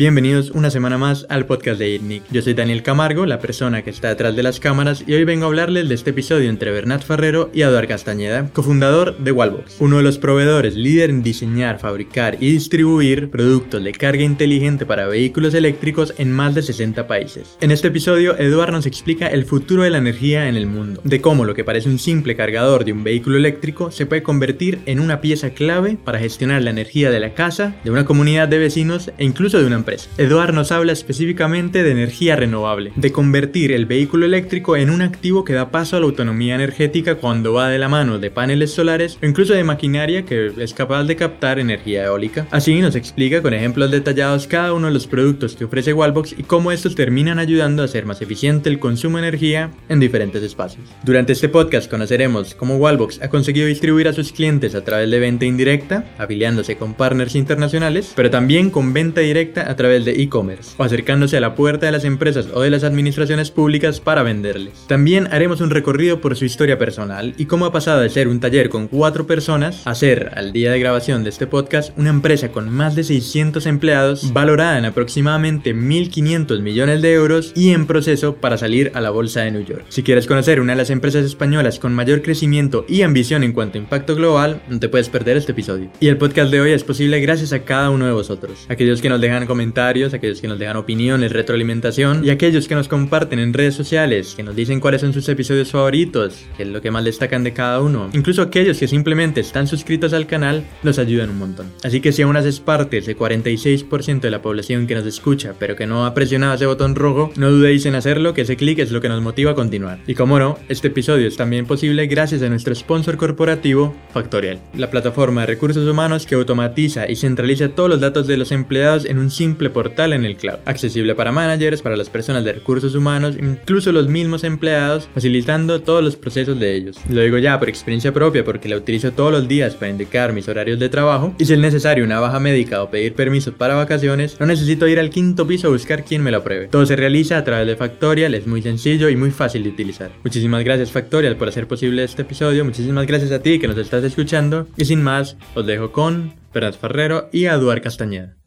Bienvenidos una semana más al podcast de ITNIC. Yo soy Daniel Camargo, la persona que está detrás de las cámaras, y hoy vengo a hablarles de este episodio entre Bernat Ferrero y Eduard Castañeda, cofundador de Wallbox, uno de los proveedores líder en diseñar, fabricar y distribuir productos de carga inteligente para vehículos eléctricos en más de 60 países. En este episodio, Eduard nos explica el futuro de la energía en el mundo, de cómo lo que parece un simple cargador de un vehículo eléctrico se puede convertir en una pieza clave para gestionar la energía de la casa, de una comunidad de vecinos e incluso de una empresa. Eduard nos habla específicamente de energía renovable, de convertir el vehículo eléctrico en un activo que da paso a la autonomía energética cuando va de la mano de paneles solares o incluso de maquinaria que es capaz de captar energía eólica. Así nos explica con ejemplos detallados cada uno de los productos que ofrece Wallbox y cómo estos terminan ayudando a hacer más eficiente el consumo de energía en diferentes espacios. Durante este podcast conoceremos cómo Wallbox ha conseguido distribuir a sus clientes a través de venta indirecta, afiliándose con partners internacionales, pero también con venta directa a través de e-commerce o acercándose a la puerta de las empresas o de las administraciones públicas para venderles. También haremos un recorrido por su historia personal y cómo ha pasado de ser un taller con cuatro personas a ser, al día de grabación de este podcast, una empresa con más de 600 empleados valorada en aproximadamente 1.500 millones de euros y en proceso para salir a la bolsa de New York. Si quieres conocer una de las empresas españolas con mayor crecimiento y ambición en cuanto a impacto global, no te puedes perder este episodio. Y el podcast de hoy es posible gracias a cada uno de vosotros, aquellos que nos dejan comentarios, aquellos que nos dejan opiniones, retroalimentación y aquellos que nos comparten en redes sociales, que nos dicen cuáles son sus episodios favoritos, qué es lo que más destacan de cada uno. Incluso aquellos que simplemente están suscritos al canal nos ayudan un montón. Así que si aún haces parte de ese 46% de la población que nos escucha, pero que no ha presionado ese botón rojo, no dudéis en hacerlo, que ese clic es lo que nos motiva a continuar. Y como no, este episodio es también posible gracias a nuestro sponsor corporativo, Factorial, la plataforma de recursos humanos que automatiza y centraliza todos los datos de los empleados en un simple portal en el cloud, accesible para managers, para las personas de recursos humanos, incluso los mismos empleados, facilitando todos los procesos de ellos. Lo digo ya por experiencia propia porque la utilizo todos los días para indicar mis horarios de trabajo y si es necesario una baja médica o pedir permiso para vacaciones, no necesito ir al quinto piso a buscar quien me lo apruebe. Todo se realiza a través de Factorial, es muy sencillo y muy fácil de utilizar. Muchísimas gracias Factorial por hacer posible este episodio, muchísimas gracias a ti que nos estás escuchando y sin más, os dejo con Bernat Ferrero y Eduard Castañeda.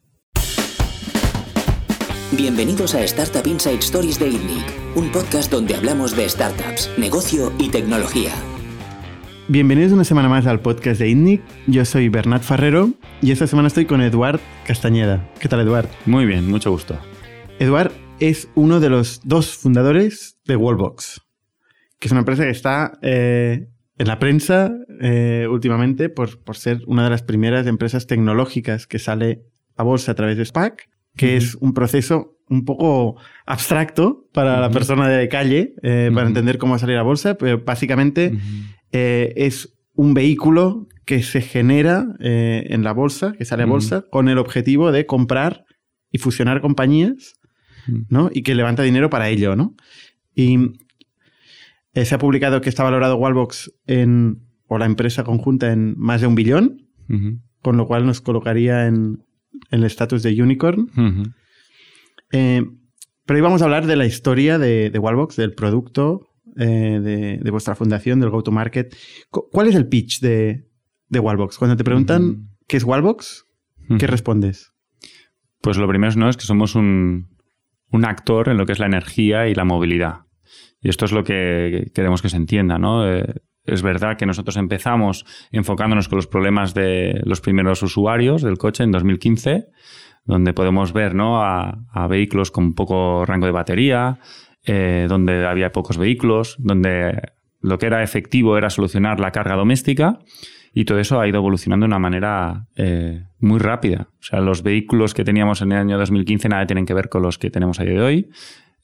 Bienvenidos a Startup Inside Stories de ITNIC, un podcast donde hablamos de startups, negocio y tecnología. Bienvenidos una semana más al podcast de ITNIC. Yo soy Bernat Ferrero y esta semana estoy con Eduard Castañeda. ¿Qué tal, Eduard? Muy bien, mucho gusto. Eduard es uno de los dos fundadores de Wallbox, que es una empresa que está eh, en la prensa eh, últimamente por, por ser una de las primeras empresas tecnológicas que sale a bolsa a través de SPAC, que es un proceso un poco abstracto para la persona de calle, eh, para entender cómo salir a bolsa, pero básicamente eh, es un vehículo que se genera eh, en la bolsa, que sale a bolsa, con el objetivo de comprar y fusionar compañías, ¿no? Y que levanta dinero para ello, ¿no? Y se ha publicado que está valorado Wallbox en, o la empresa conjunta en más de un billón, con lo cual nos colocaría en el estatus de unicorn. Eh, pero hoy vamos a hablar de la historia de, de Wallbox, del producto, eh, de, de vuestra fundación, del go-to-market. Cu- ¿Cuál es el pitch de, de Wallbox? Cuando te preguntan qué es Wallbox, ¿qué respondes? Pues lo primero ¿no? es que somos un, un actor en lo que es la energía y la movilidad. Y esto es lo que queremos que se entienda, ¿no? Eh, es verdad que nosotros empezamos enfocándonos con los problemas de los primeros usuarios del coche en 2015, donde podemos ver ¿no? a, vehículos con poco rango de batería, eh, donde había pocos vehículos, donde lo que era efectivo era solucionar la carga doméstica y todo eso ha ido evolucionando de una manera eh, muy rápida. O sea, los vehículos que teníamos en el año 2015 nada tienen que ver con los que tenemos a día de hoy.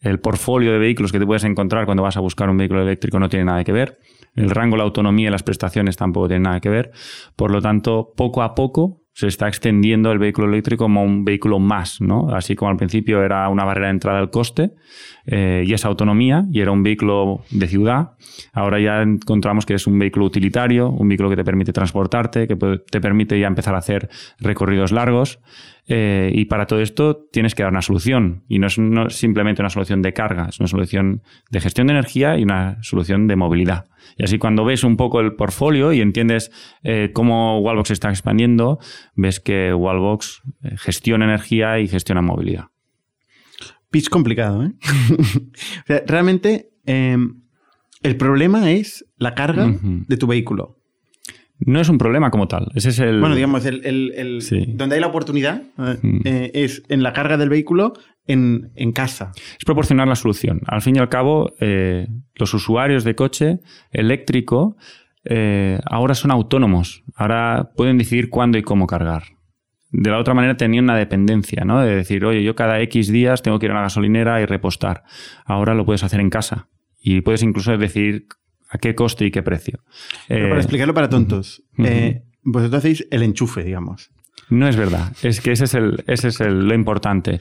El portfolio de vehículos que te puedes encontrar cuando vas a buscar un vehículo eléctrico no tiene nada que ver. El rango, la autonomía y las prestaciones tampoco tienen nada que ver. Por lo tanto, poco a poco se está extendiendo el vehículo eléctrico como un vehículo más, ¿no? Así como al principio era una barrera de entrada al coste eh, y esa autonomía y era un vehículo de ciudad, ahora ya encontramos que es un vehículo utilitario, un vehículo que te permite transportarte, que te permite ya empezar a hacer recorridos largos Eh, y para todo esto tienes que dar una solución. Y no es no simplemente una solución de carga, es una solución de gestión de energía y una solución de movilidad. Y así cuando ves un poco el portfolio y entiendes eh, cómo Wallbox está expandiendo, ves que Wallbox eh, gestiona energía y gestiona movilidad. Pitch complicado, ¿eh? o sea, realmente em, el problema es la carga de tu vehículo. No es un problema como tal. Ese es el. Bueno, digamos, el, el- el- Sí. donde hay la oportunidad eh, Mm. eh, es en la carga del vehículo en, en casa. es proporcionar la solución. Al fin y al cabo, eh, los usuarios de coche eléctrico eh, ahora son autónomos. Ahora pueden decidir cuándo y cómo cargar. De la otra manera tenían una dependencia, ¿no? De decir, oye, yo cada X días tengo que ir a una gasolinera y repostar. Ahora lo puedes hacer en casa. Y puedes incluso decidir a qué coste y qué precio. Pero Eh, para explicarlo para tontos, eh, vosotros hacéis el enchufe, digamos. No es verdad. Es que ese es, el, ese es el- lo importante.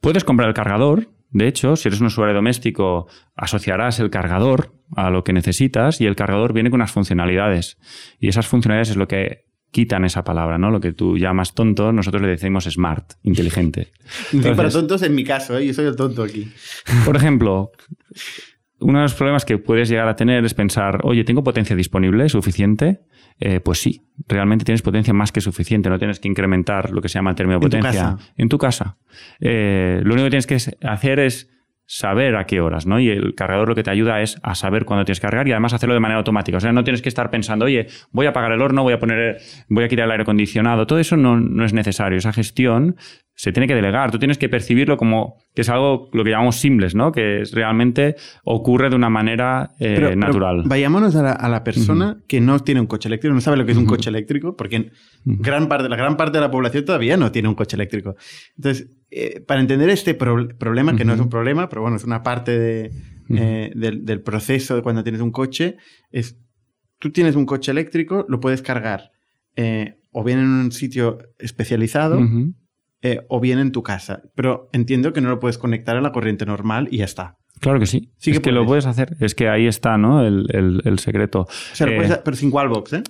Puedes comprar el cargador. De hecho, si eres un usuario doméstico, asociarás el cargador a lo que necesitas y el cargador viene con unas funcionalidades. Y esas funcionalidades es lo que quitan esa palabra, ¿no? Lo que tú llamas tonto, nosotros le decimos smart, inteligente. Digo para tontos en mi caso, ¿eh? yo soy el tonto aquí. Por ejemplo, uno de los problemas que puedes llegar a tener es pensar, oye, ¿tengo potencia disponible suficiente? Eh, pues sí, realmente tienes potencia más que suficiente, no tienes que incrementar lo que se llama el término de En potencia en tu casa. Eh, lo único que tienes que hacer es saber a qué horas, ¿no? Y el cargador lo que te ayuda es a saber cuándo tienes que cargar y además hacerlo de manera automática. O sea, no tienes que estar pensando, oye, voy a apagar el horno, voy a poner, voy a quitar el aire acondicionado. Todo eso no, no es necesario. Esa gestión se tiene que delegar. Tú tienes que percibirlo como que es algo lo que llamamos simples, ¿no? Que es, realmente ocurre de una manera eh, Pero- pero natural. vayámonos a la, a la persona que no tiene un coche eléctrico, no sabe lo que es un coche eléctrico, porque gran parte, la gran parte de la población todavía no tiene un coche eléctrico. Entonces, eh, para entender este pro- problema, que no es un problema, pero bueno, es una parte de, eh, del, del proceso de cuando tienes un coche, es tú tienes un coche eléctrico, lo puedes cargar eh, o bien en un sitio especializado. Eh, o bien en tu casa. Pero entiendo que no lo puedes conectar a la corriente normal y ya está. Claro que sí. Sí es que que, lo puedes. hacer. Es que ahí está, ¿no? El, el- el secreto. O sea, lo Eh, pero sin wallbox, ¿eh?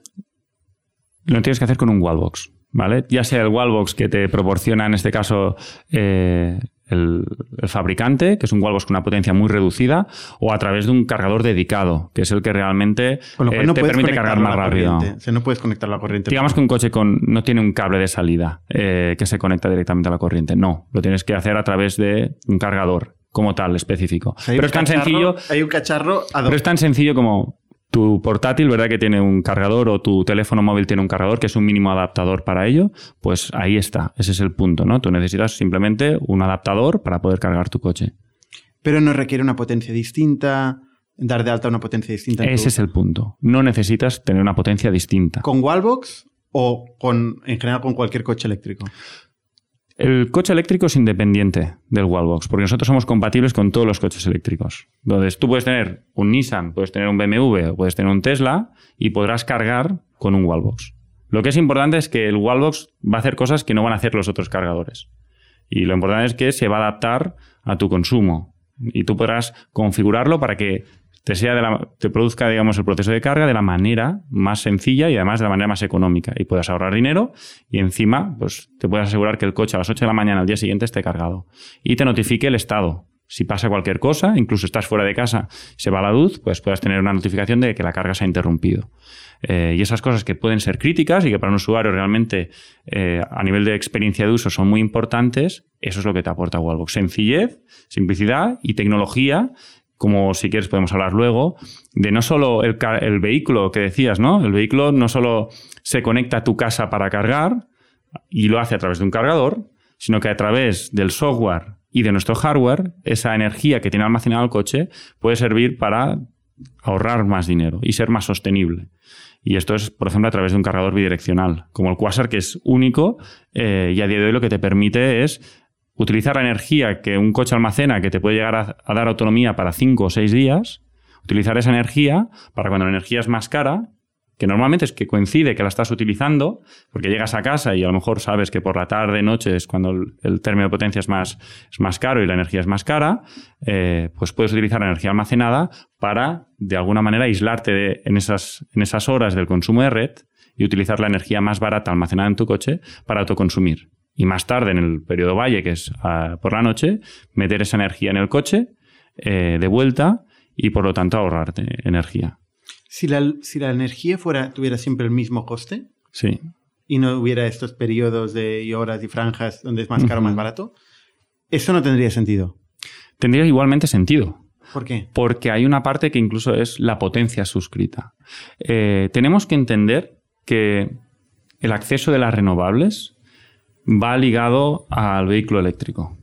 Lo tienes que hacer con un wallbox, ¿vale? Ya sea el wallbox que te proporciona, en este caso, eh, el, el fabricante, que es un wallbox con una potencia muy reducida, o a través de un cargador dedicado, que es el que realmente Con lo cual eh, no te permite cargar más rápido. O sea, no puedes conectarlo a la corriente. Digamos que un coche con, no tiene un cable de salida eh, que se conecta directamente a la corriente. No, lo tienes que hacer a través de un cargador como tal específico. Pero es tan cacharro- sencillo Hay un cacharro pero es tan sencillo como tu portátil, ¿verdad? Que tiene un cargador o tu teléfono móvil tiene un cargador, que es un mínimo adaptador para ello. Pues ahí está. Ese es el punto, ¿no? Tú necesitas simplemente un adaptador para poder cargar tu coche. Pero no requiere una potencia distinta, dar de alta una potencia distinta. en tu- Ese es el punto. No necesitas tener una potencia distinta. ¿Con wallbox o con, en general con cualquier coche eléctrico? El coche eléctrico es independiente del wallbox, porque nosotros somos compatibles con todos los coches eléctricos. Entonces, tú puedes tener un Nissan, puedes tener un BMW puedes tener un Tesla y podrás cargar con un wallbox. Lo que es importante es que el wallbox va a hacer cosas que no van a hacer los otros cargadores. Y lo importante es que se va a adaptar a tu consumo. Y tú podrás configurarlo para que te, sea de la- te produzca, digamos, el proceso de carga de la manera más sencilla y además de la manera más económica. Y puedas ahorrar dinero y encima, pues te puedes asegurar que el coche a las 8 de la mañana al día siguiente esté cargado. Y te notifique el estado. Si pasa cualquier cosa, incluso estás fuera de casa, se va la luz, pues puedas tener una notificación de que la carga se ha interrumpido. Eh, y esas cosas que pueden ser críticas y que para un usuario realmente eh, a nivel de experiencia de uso son muy importantes, eso es lo que te aporta Wallbox. Sencillez, simplicidad y tecnología, como si quieres podemos hablar luego, de no solo el, vehículo que decías, ¿no? El vehículo no solo se conecta a tu casa para cargar y lo hace a través de un cargador, sino que a través del software y de nuestro hardware, esa energía que tiene almacenado el coche puede servir para ahorrar más dinero y ser más sostenible. Y esto es, por ejemplo, a través de un cargador bidireccional, como el Quasar, que es único eh, y a día de hoy lo que te permite es utilizar la energía que un coche almacena, que te puede llegar a, dar autonomía para 5 o 6 días, utilizar esa energía para cuando la energía es más cara, que normalmente es que coincide que la estás utilizando, porque llegas a casa y a lo mejor sabes que por la tarde, noche es cuando el, término de potencia es más, es más caro y la energía es más cara, eh, pues puedes utilizar la energía almacenada para, de alguna manera, aislarte en, esas, en esas horas del consumo de red y utilizar la energía más barata almacenada en tu coche para autoconsumir. Y más tarde en el periodo valle, que es ah, por la noche, meter esa energía en el coche eh, de vuelta y por lo tanto ahorrarte energía. Si la, si la energía fuera, tuviera siempre el mismo coste Sí. y no hubiera estos periodos de y horas y franjas donde es más caro o más barato, eso no tendría sentido. Tendría igualmente sentido. ¿Por qué? porque hay una parte que incluso es la potencia suscrita. Eh, tenemos que entender que el acceso de las renovables va ligado al vehículo eléctrico.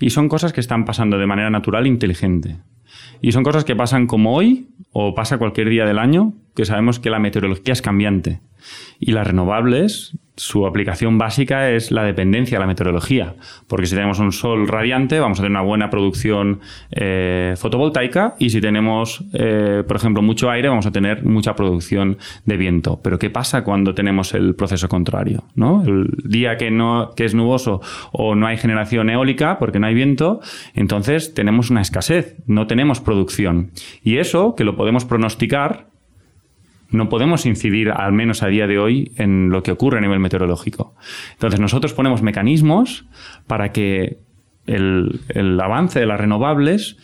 Y son cosas que están pasando de manera natural e inteligente. Y son cosas que pasan como hoy o pasa cualquier día del año, que sabemos que la meteorología es cambiante. Y las renovables, su aplicación básica es la dependencia de la meteorología. Porque si tenemos un sol radiante, vamos a tener una buena producción eh, fotovoltaica. Y si tenemos, eh, por ejemplo, mucho aire, vamos a tener mucha producción de viento. Pero ¿qué pasa cuando tenemos el proceso contrario? ¿no? El día que, no, que es nuboso o no hay generación eólica porque no hay viento, entonces tenemos una escasez, no tenemos producción. Y eso, que lo podemos pronosticar, no podemos incidir, al menos a día de hoy, en lo que ocurre a nivel meteorológico. Entonces nosotros ponemos mecanismos para que el, el avance de las renovables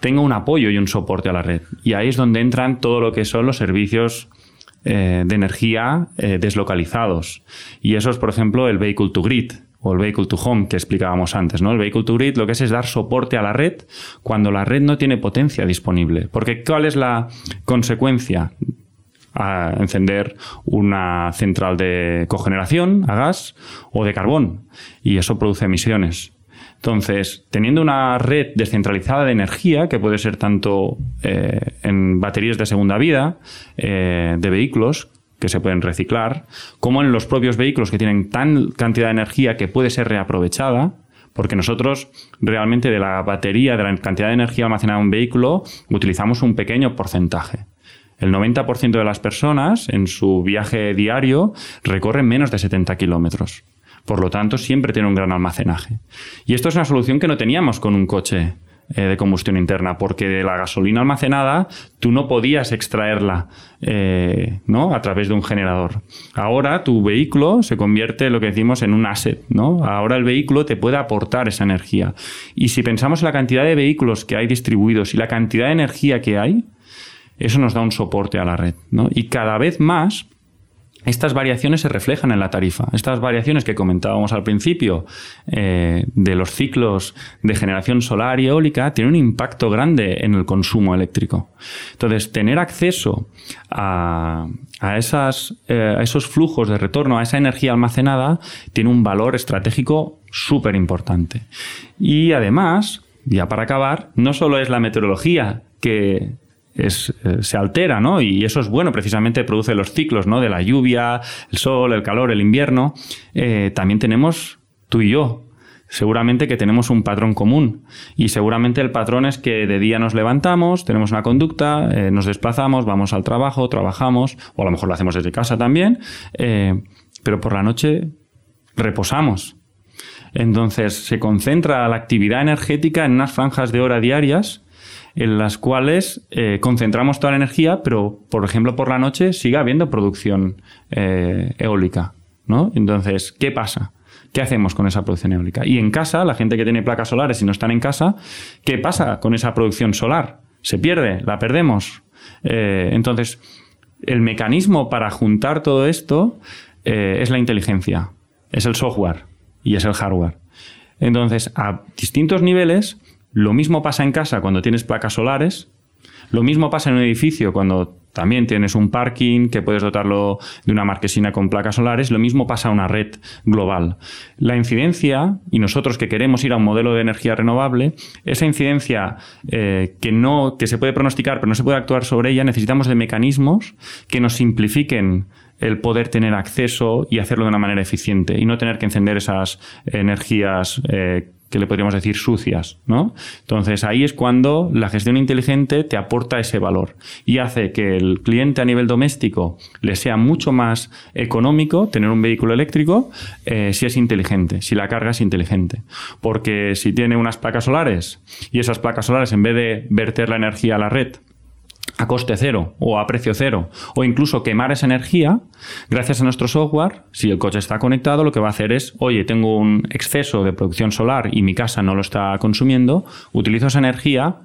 tenga un apoyo y un soporte a la red. Y ahí es donde entran todo lo que son los servicios eh, de energía eh, deslocalizados. Y eso es, por ejemplo, el vehicle to grid o el vehicle to home que explicábamos antes. ¿no? El vehicle to grid lo que es es dar soporte a la red cuando la red no tiene potencia disponible. Porque ¿cuál es la consecuencia? A encender una central de cogeneración a gas o de carbón y eso produce emisiones. Entonces, teniendo una red descentralizada de energía, que puede ser tanto eh, en baterías de segunda vida, eh, de vehículos que se pueden reciclar, como en los propios vehículos que tienen tan cantidad de energía que puede ser reaprovechada, porque nosotros realmente de la batería, de la cantidad de energía almacenada en un vehículo, utilizamos un pequeño porcentaje. El 90% de las personas en su viaje diario recorren menos de 70 kilómetros. Por lo tanto, siempre tiene un gran almacenaje. Y esto es una solución que no teníamos con un coche eh, de combustión interna, porque de la gasolina almacenada tú no podías extraerla eh, ¿no? a través de un generador. Ahora tu vehículo se convierte lo que decimos en un asset. ¿no? Ahora el vehículo te puede aportar esa energía. Y si pensamos en la cantidad de vehículos que hay distribuidos y la cantidad de energía que hay, eso nos da un soporte a la red. ¿no? Y cada vez más estas variaciones se reflejan en la tarifa. Estas variaciones que comentábamos al principio eh, de los ciclos de generación solar y eólica tienen un impacto grande en el consumo eléctrico. Entonces, tener acceso a, a eh, a esos flujos de retorno, a esa energía almacenada, tiene un valor estratégico súper importante. Y además, ya para acabar, no solo es la meteorología que eh, se altera, ¿no? Y eso es bueno, precisamente produce los ciclos, ¿no? De la lluvia, el sol, el calor, el invierno. Eh, también tenemos tú y yo. Seguramente que tenemos un patrón común y seguramente el patrón es que de día nos levantamos, tenemos una conducta, eh, nos desplazamos, vamos al trabajo, trabajamos, o a lo mejor lo hacemos desde casa también, pero por la noche reposamos. Entonces se concentra la actividad energética en unas franjas de hora diarias en las cuales eh, concentramos toda la energía, pero por ejemplo por la noche sigue habiendo producción eh, eólica. ¿no? Entonces, ¿qué pasa? ¿Qué hacemos con esa producción eólica? Y en casa, la gente que tiene placas solares y no están en casa, ¿qué pasa con esa producción solar? ¿Se pierde? ¿La perdemos? Eh, entonces, el mecanismo para juntar todo esto es la inteligencia, es el software y es el hardware. Entonces, a distintos niveles, lo mismo pasa en casa cuando tienes placas solares, lo mismo pasa en un edificio cuando también tienes un parking que puedes dotarlo de una marquesina con placas solares, lo mismo pasa a una red global. La incidencia, y nosotros que queremos ir a un modelo de energía renovable, esa incidencia eh, que, no, que se puede pronosticar pero no se puede actuar sobre ella, necesitamos de mecanismos que nos simplifiquen el poder tener acceso y hacerlo de una manera eficiente y no tener que encender esas energías eh, que le podríamos decir sucias, ¿no? Entonces ahí es cuando la gestión inteligente te aporta ese valor y hace que el cliente a nivel doméstico le sea mucho más económico tener un vehículo eléctrico eh, si es inteligente, si la carga es inteligente. Porque si tiene unas placas solares y esas placas solares en vez de verter la energía a la red a coste cero o a precio cero, o incluso quemar esa energía, gracias a nuestro software, si el coche está conectado, lo que va a hacer es, oye, tengo un exceso de producción solar y mi casa no lo está consumiendo, utilizo esa energía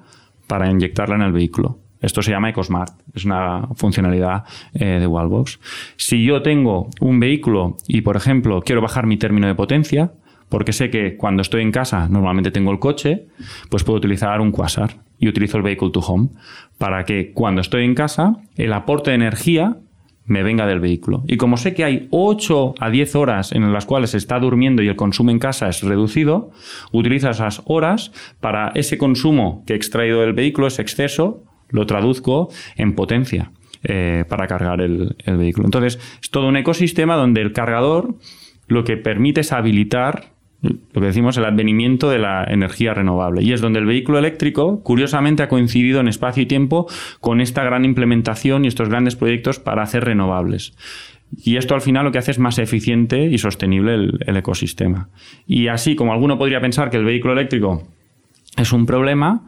para inyectarla en el vehículo. Esto se llama EcoSmart, es una funcionalidad eh, de Wallbox. Si yo tengo un vehículo y, por ejemplo, quiero bajar mi término de potencia, porque sé que cuando estoy en casa normalmente tengo el coche, pues puedo utilizar un Quasar y utilizo el Vehicle to Home para que cuando estoy en casa el aporte de energía me venga del vehículo. Y como sé que hay 8 a 10 horas en las cuales se está durmiendo y el consumo en casa es reducido, utilizo esas horas para ese consumo que he extraído del vehículo, ese exceso, lo traduzco en potencia eh, para cargar el, el vehículo. Entonces, es todo un ecosistema donde el cargador lo que permite es habilitar lo que decimos el advenimiento de la energía renovable. Y es donde el vehículo eléctrico, curiosamente, ha coincidido en espacio y tiempo con esta gran implementación y estos grandes proyectos para hacer renovables. Y esto al final lo que hace es más eficiente y sostenible el, ecosistema. Y así como alguno podría pensar que el vehículo eléctrico es un problema,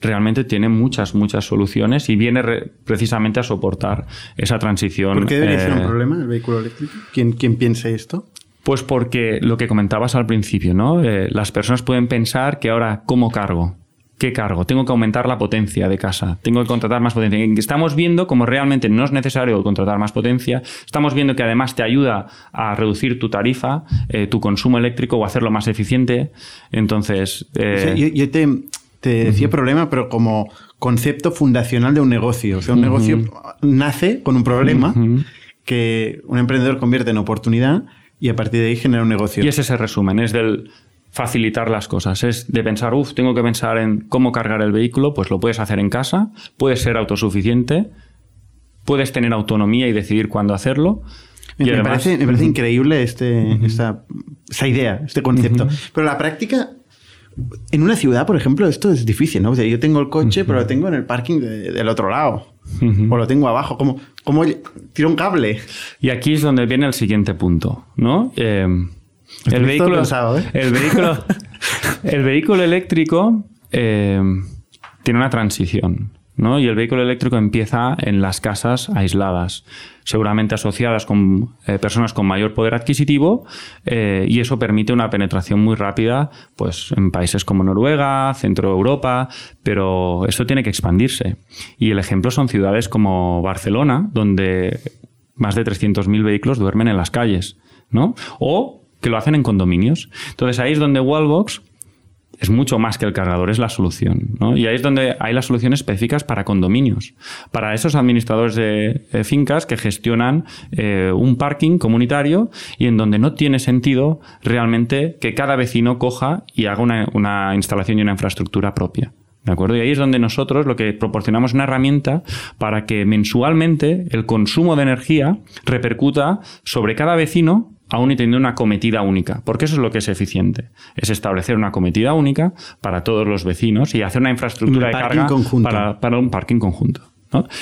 realmente tiene muchas, muchas soluciones y viene precisamente a soportar esa transición. ¿Por qué debería ser un eh, problema el vehículo eléctrico? ¿Quién, quién piensa esto? Pues porque lo que comentabas al principio, ¿no? Eh, las personas pueden pensar que ahora, ¿cómo cargo? ¿Qué cargo? Tengo que aumentar la potencia de casa, tengo que contratar más potencia. Estamos viendo como realmente no es necesario contratar más potencia, estamos viendo que además te ayuda a reducir tu tarifa, eh, tu consumo eléctrico o hacerlo más eficiente. Entonces... Eh, yo, te, decía problema, pero como concepto fundacional de un negocio. O sea, un negocio nace con un problema que un emprendedor convierte en oportunidad y a partir de ahí genera un negocio. Y ese es el resumen, es del facilitar las cosas, es de pensar, uff, tengo que pensar en cómo cargar el vehículo, pues lo puedes hacer en casa, puedes ser autosuficiente, puedes tener autonomía y decidir cuándo hacerlo. me, parece, me parece increíble este, esta, idea, este concepto. Pero la práctica, en una ciudad, por ejemplo, esto es difícil, ¿no? O sea, yo tengo el coche, pero lo tengo en el parking del otro lado. O lo tengo abajo. ¿Cómo, cómo tiro un cable? Y aquí es donde viene el siguiente punto, ¿no? Eh, el, vehículo, ¿eh? el, vehículo, el vehículo eléctrico eh, tiene una transición. Y el vehículo eléctrico empieza en las casas aisladas, seguramente asociadas con eh, personas con mayor poder adquisitivo, eh, y eso permite una penetración muy rápida pues, en países como Noruega, Centro Europa, pero esto tiene que expandirse. Y el ejemplo son ciudades como Barcelona, donde más de 300.000 vehículos duermen en las calles, ¿no? O que lo hacen en condominios. Entonces ahí es donde Wallbox es mucho más que el cargador, es la solución. Y ahí es donde hay las soluciones específicas para condominios, para esos administradores de, fincas que gestionan eh, un parking comunitario y en donde no tiene sentido realmente que cada vecino coja y haga una, una instalación y una infraestructura propia. ¿De acuerdo? Y ahí es donde nosotros lo que proporcionamos es una herramienta para que mensualmente el consumo de energía repercuta sobre cada vecino aún y teniendo una cometida única, porque eso es lo que es eficiente, es establecer una cometida única para todos los vecinos y hacer una infraestructura de carga para, un parking conjunto.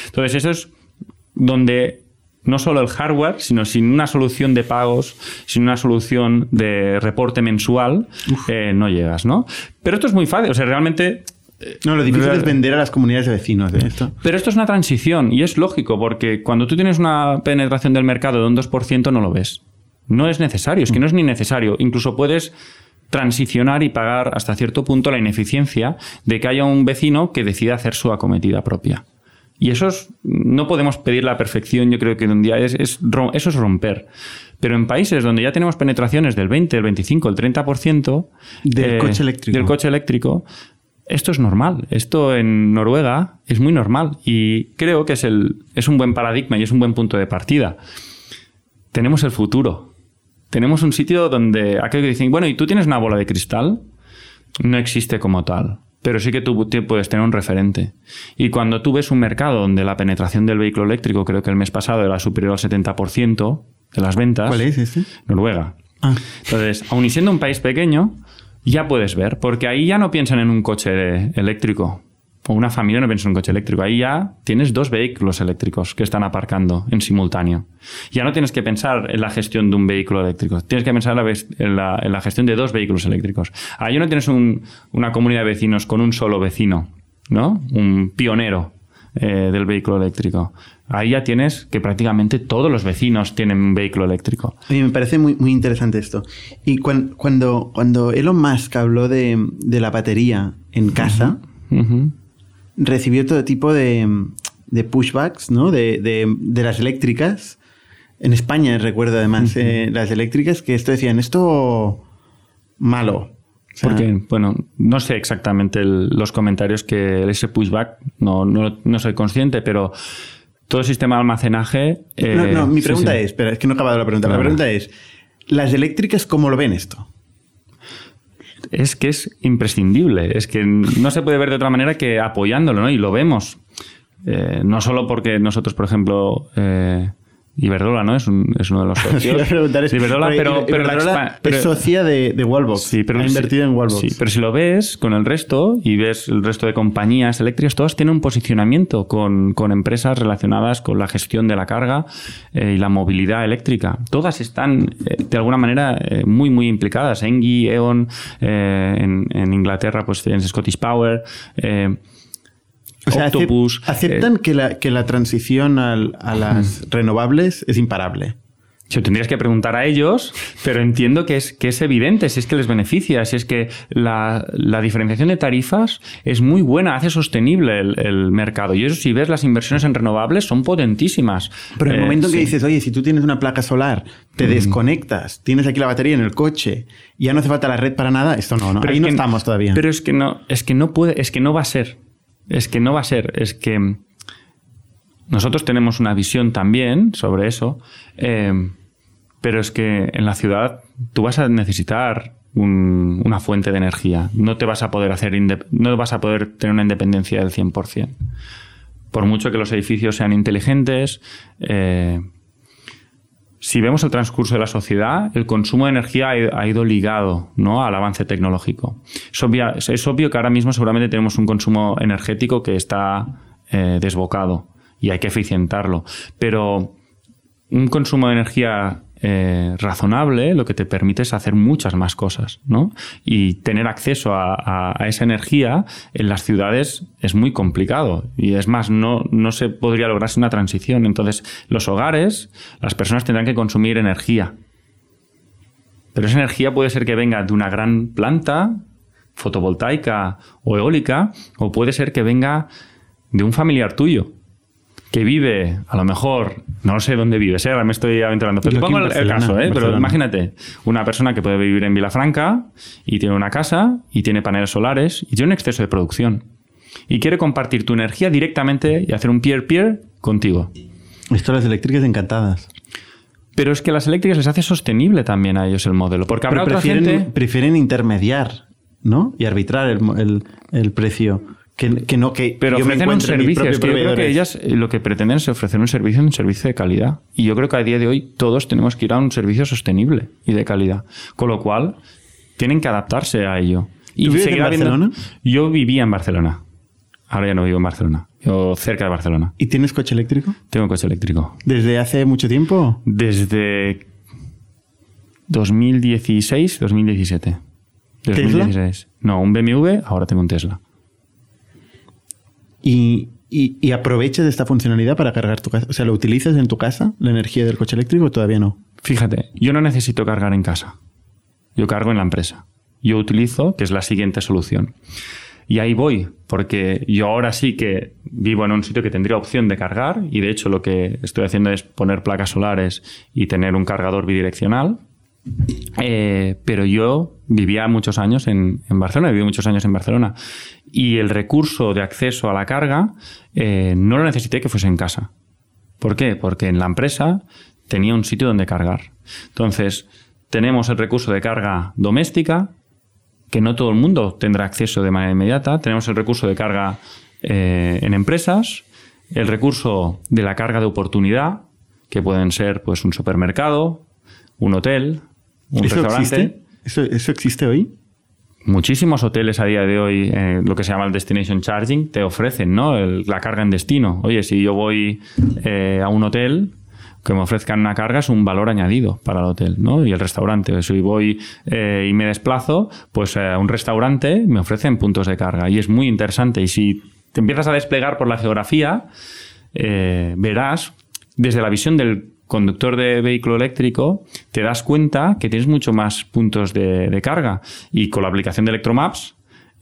Entonces eso es donde no solo el hardware, sino sin una solución de pagos, sin una solución de reporte mensual, eh, no llegas, ¿no? Pero esto es muy fácil, o sea, realmente eh, no, lo difícil es vender a las comunidades de vecinos de esto. Pero esto es una transición y es lógico porque cuando tú tienes una penetración del mercado de un 2% no lo ves. No es necesario, es que no es ni necesario. Incluso puedes transicionar y pagar hasta cierto punto la ineficiencia de que haya un vecino que decida hacer su acometida propia. Y eso es, no podemos pedir la perfección, yo creo que un día es, eso es romper. Pero en países donde ya tenemos penetraciones del 20, el 25, el 30% del, coche eléctrico. del coche eléctrico, esto es normal. Esto en Noruega es muy normal. Y creo que es, el, es un buen paradigma y es un buen punto de partida. Tenemos el futuro tenemos un sitio donde aquellos que dicen, bueno, ¿y tú tienes una bola de cristal? No existe como tal. Pero sí que tú puedes tener un referente. Y cuando tú ves un mercado donde la penetración del vehículo eléctrico, creo que el mes pasado era superior al 70% de las ventas. ¿Cuál es este? Noruega. Ah. Entonces, aun y siendo un país pequeño, ya puedes ver, porque ahí ya no piensan en un coche eléctrico o una familia no piensa en un coche eléctrico. Ahí ya tienes dos vehículos eléctricos que están aparcando en simultáneo. Ya no tienes que pensar en la gestión de un vehículo eléctrico. Tienes que pensar en la, gestión de dos vehículos eléctricos. Ahí no tienes una comunidad de vecinos con un solo vecino, ¿no? Un pionero eh, del vehículo eléctrico. Ahí ya tienes que prácticamente todos los vecinos tienen un vehículo eléctrico. A mí me parece muy, muy interesante esto. Y cuan- cuando, cuando Elon Musk habló de, de la batería en casa. Recibió todo tipo de, de pushbacks, ¿no? De, de- de las eléctricas. En España recuerdo además eh, las eléctricas que esto decían, esto malo. O sea, Porque, bueno, no sé exactamente el- los comentarios que ese pushback, no, no, no soy consciente, pero todo el sistema de almacenaje. eh, no, no, mi sí, pregunta sí. es, espera, es que no he acabado la pregunta. La pregunta es, ¿las eléctricas cómo lo ven esto? Es que es imprescindible, es que no se puede ver de otra manera que apoyándolo, ¿no? Y lo vemos. Eh, no solo porque nosotros, por ejemplo, eh, Iberdrola, ¿no? Es, un- es uno de los socios. es- Iberdrola, pero, pero, la Iberdrola pero- es socia de, de Wallbox. Sí, pero ha invertido en Wallbox. Sí, pero si lo ves con el resto y ves el resto de compañías eléctricas, todas tienen un posicionamiento con, con empresas relacionadas con la gestión de la carga eh, y la movilidad eléctrica. Todas están eh, de alguna manera eh, muy, muy implicadas. Engie, E.ON, eh, en, en Inglaterra, pues tienes Scottish Power. O sea, Octopus, aceptan eh, que, la, que la transición al- a las renovables es imparable. Se tendrías que preguntar a ellos, pero entiendo que es, que es evidente, si es que les beneficia, si es que la, la diferenciación de tarifas es muy buena, hace sostenible el, el mercado. Y eso, si ves las inversiones en renovables, son potentísimas. Pero en el Eh, momento en que dices, oye, si tú tienes una placa solar, te desconectas, tienes aquí la batería en el coche, ya no hace falta la red para nada, esto no, ¿no? Pero Ahí es no que- estamos todavía. Pero es que no, es que no puede, es que no va a ser. Es que no va a ser. Es que nosotros tenemos una visión también sobre eso. eh, pero es que en la ciudad tú vas a necesitar un- una fuente de energía. No te vas a poder hacer no vas a poder tener una independencia del 100%. Por mucho que los edificios sean inteligentes, eh, si vemos el transcurso de la sociedad, el consumo de energía ha ido- ligado ¿no? al avance tecnológico. Es obvio que ahora mismo seguramente tenemos un consumo energético que está eh, desbocado y hay que eficientarlo. Pero un consumo de energía eh, razonable lo que te permite es hacer muchas más cosas, ¿no? Y tener acceso a, esa energía en las ciudades es muy complicado. Y es más, no, no se podría lograrse una transición. Entonces, los hogares, las personas tendrán que consumir energía. Pero esa energía puede ser que venga de una gran planta fotovoltaica o eólica, o puede ser que venga de un familiar tuyo que vive, a lo mejor, no sé dónde vives, ¿eh? ahora me estoy aventurando, pero pongo el, caso, ¿eh? pero imagínate, una persona que puede vivir en Vilafranca y tiene una casa y tiene paneles solares y tiene un exceso de producción y quiere compartir tu energía directamente y hacer un peer-peer contigo. Esto las eléctricas encantadas. Pero es que las eléctricas les hace sostenible también a ellos el modelo, porque habrá Pero otra prefieren, gente... prefieren intermediar, ¿no? Y arbitrar el, mo- el- el precio. Que, que no que Pero yo me ofrecen un servicio. Es que yo creo que ellas eh, lo que pretenden es ofrecer un servicio, un servicio de calidad. Y yo creo que a día de hoy todos tenemos que ir a un servicio sostenible y de calidad. Con lo cual, tienen que adaptarse a ello. Y ¿Tú vives en Barcelona? Yo vivía en Barcelona. Ahora ya no vivo en Barcelona. Yo cerca de Barcelona. ¿Y tienes coche eléctrico? Tengo coche eléctrico. ¿Desde hace mucho tiempo? Desde 2016, 2017. ¿Tesla? 2016. No, un BMW, ahora tengo un Tesla. ¿Y, y, y aprovechas esta funcionalidad para cargar tu casa? O sea, ¿lo utilizas en tu casa, la energía del coche eléctrico, o todavía no? Fíjate, yo no necesito cargar en casa. Yo cargo en la empresa. Yo utilizo, que es la siguiente solución. Y ahí voy, porque yo ahora sí que vivo en un sitio que tendría opción de cargar y de hecho lo que estoy haciendo es poner placas solares y tener un cargador bidireccional. Eh, pero yo vivía muchos años en, en Barcelona, viví muchos años en Barcelona y el recurso de acceso a la carga eh, no lo necesité que fuese en casa. ¿Por qué? Porque en la empresa tenía un sitio donde cargar. Entonces, tenemos el recurso de carga doméstica, que no todo el mundo tendrá acceso de manera inmediata. Tenemos el recurso de carga eh, en empresas, el recurso de la carga de oportunidad, que pueden ser pues un supermercado, un hotel, un ¿Eso restaurante. existe? ¿Eso, ¿Eso existe hoy? Muchísimos hoteles a día de hoy, eh, lo que se llama el destination charging, te ofrecen ¿no? La carga en destino. Oye, si yo voy eh, a un hotel, que me ofrezcan una carga es un valor añadido para el hotel, ¿no? Y el restaurante. Si voy eh, y me desplazo, pues a un restaurante me ofrecen puntos de carga. Y es muy interesante. Y si te empiezas a desplegar por la geografía, verás desde la visión del conductor de vehículo eléctrico, te das cuenta que tienes mucho más puntos de, carga. Y con la aplicación de Electromaps,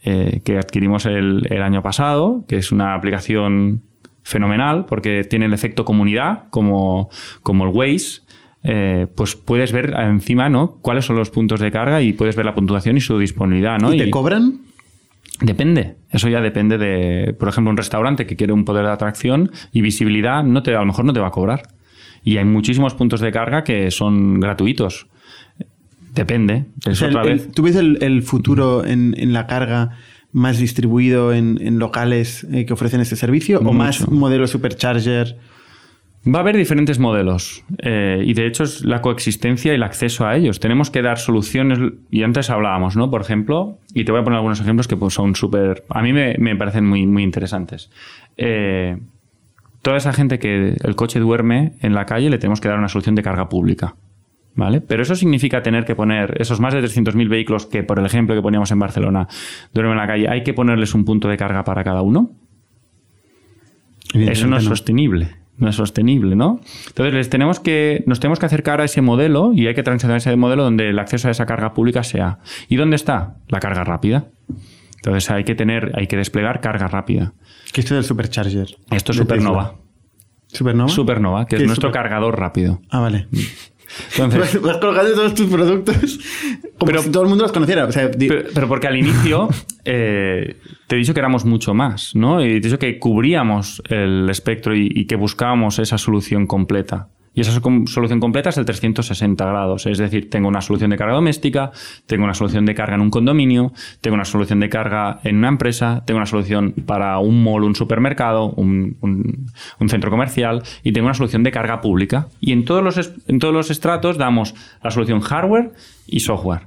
eh, que adquirimos el, año pasado, que es una aplicación fenomenal porque tiene el efecto comunidad, como, como el Waze, eh, pues puedes ver encima ¿no? cuáles son los puntos de carga y puedes ver la puntuación y su disponibilidad. ¿no? ¿Y te cobran? Depende. Eso ya depende de, por ejemplo, un restaurante que quiere un poder de atracción y visibilidad, no te, a lo mejor no te va a cobrar. Y hay muchísimos puntos de carga que son gratuitos. Depende. otra vez. ¿Tú ves el, futuro en, la carga más distribuido en, locales eh, que ofrecen este servicio o más modelo supercharger? Va a haber diferentes modelos eh, y de hecho es la coexistencia y el acceso a ellos. Tenemos que dar soluciones y antes hablábamos, ¿no? Por ejemplo, y te voy a poner algunos ejemplos que pues, son súper, a mí me, parecen muy, muy interesantes. Eh, toda esa gente que el coche duerme en la calle le tenemos que dar una solución de carga pública. ¿Vale? Pero eso significa tener que poner esos más de 300.000 vehículos que, por el ejemplo que poníamos en Barcelona, duermen en la calle, ¿hay que ponerles un punto de carga para cada uno? Eso no es sostenible. No es sostenible, ¿no? Entonces les tenemos que, nos tenemos que acercar a ese modelo y hay que transicionar ese modelo donde el acceso a esa carga pública sea. ¿Y dónde está? La carga rápida. Entonces hay que tener, hay que desplegar carga rápida. ¿Qué es el supercharger? Esto es Supernova. ¿Supernova? Supernova, que es, nuestro cargador rápido. Ah, vale. Entonces, vas colgando todos tus productos como pero, si todo el mundo los conociera. pero, porque al inicio eh, te he dicho que éramos mucho más, ¿no? Y te he dicho que cubríamos el espectro y que buscábamos esa solución completa. Y esa solución completa es el 360 grados. Es decir, tengo una solución de carga doméstica, tengo una solución de carga en un condominio, tengo una solución de carga en una empresa, tengo una solución para un mall, un supermercado, un, centro comercial y tengo una solución de carga pública. Y en todos, los, en todos los estratos damos la solución hardware y software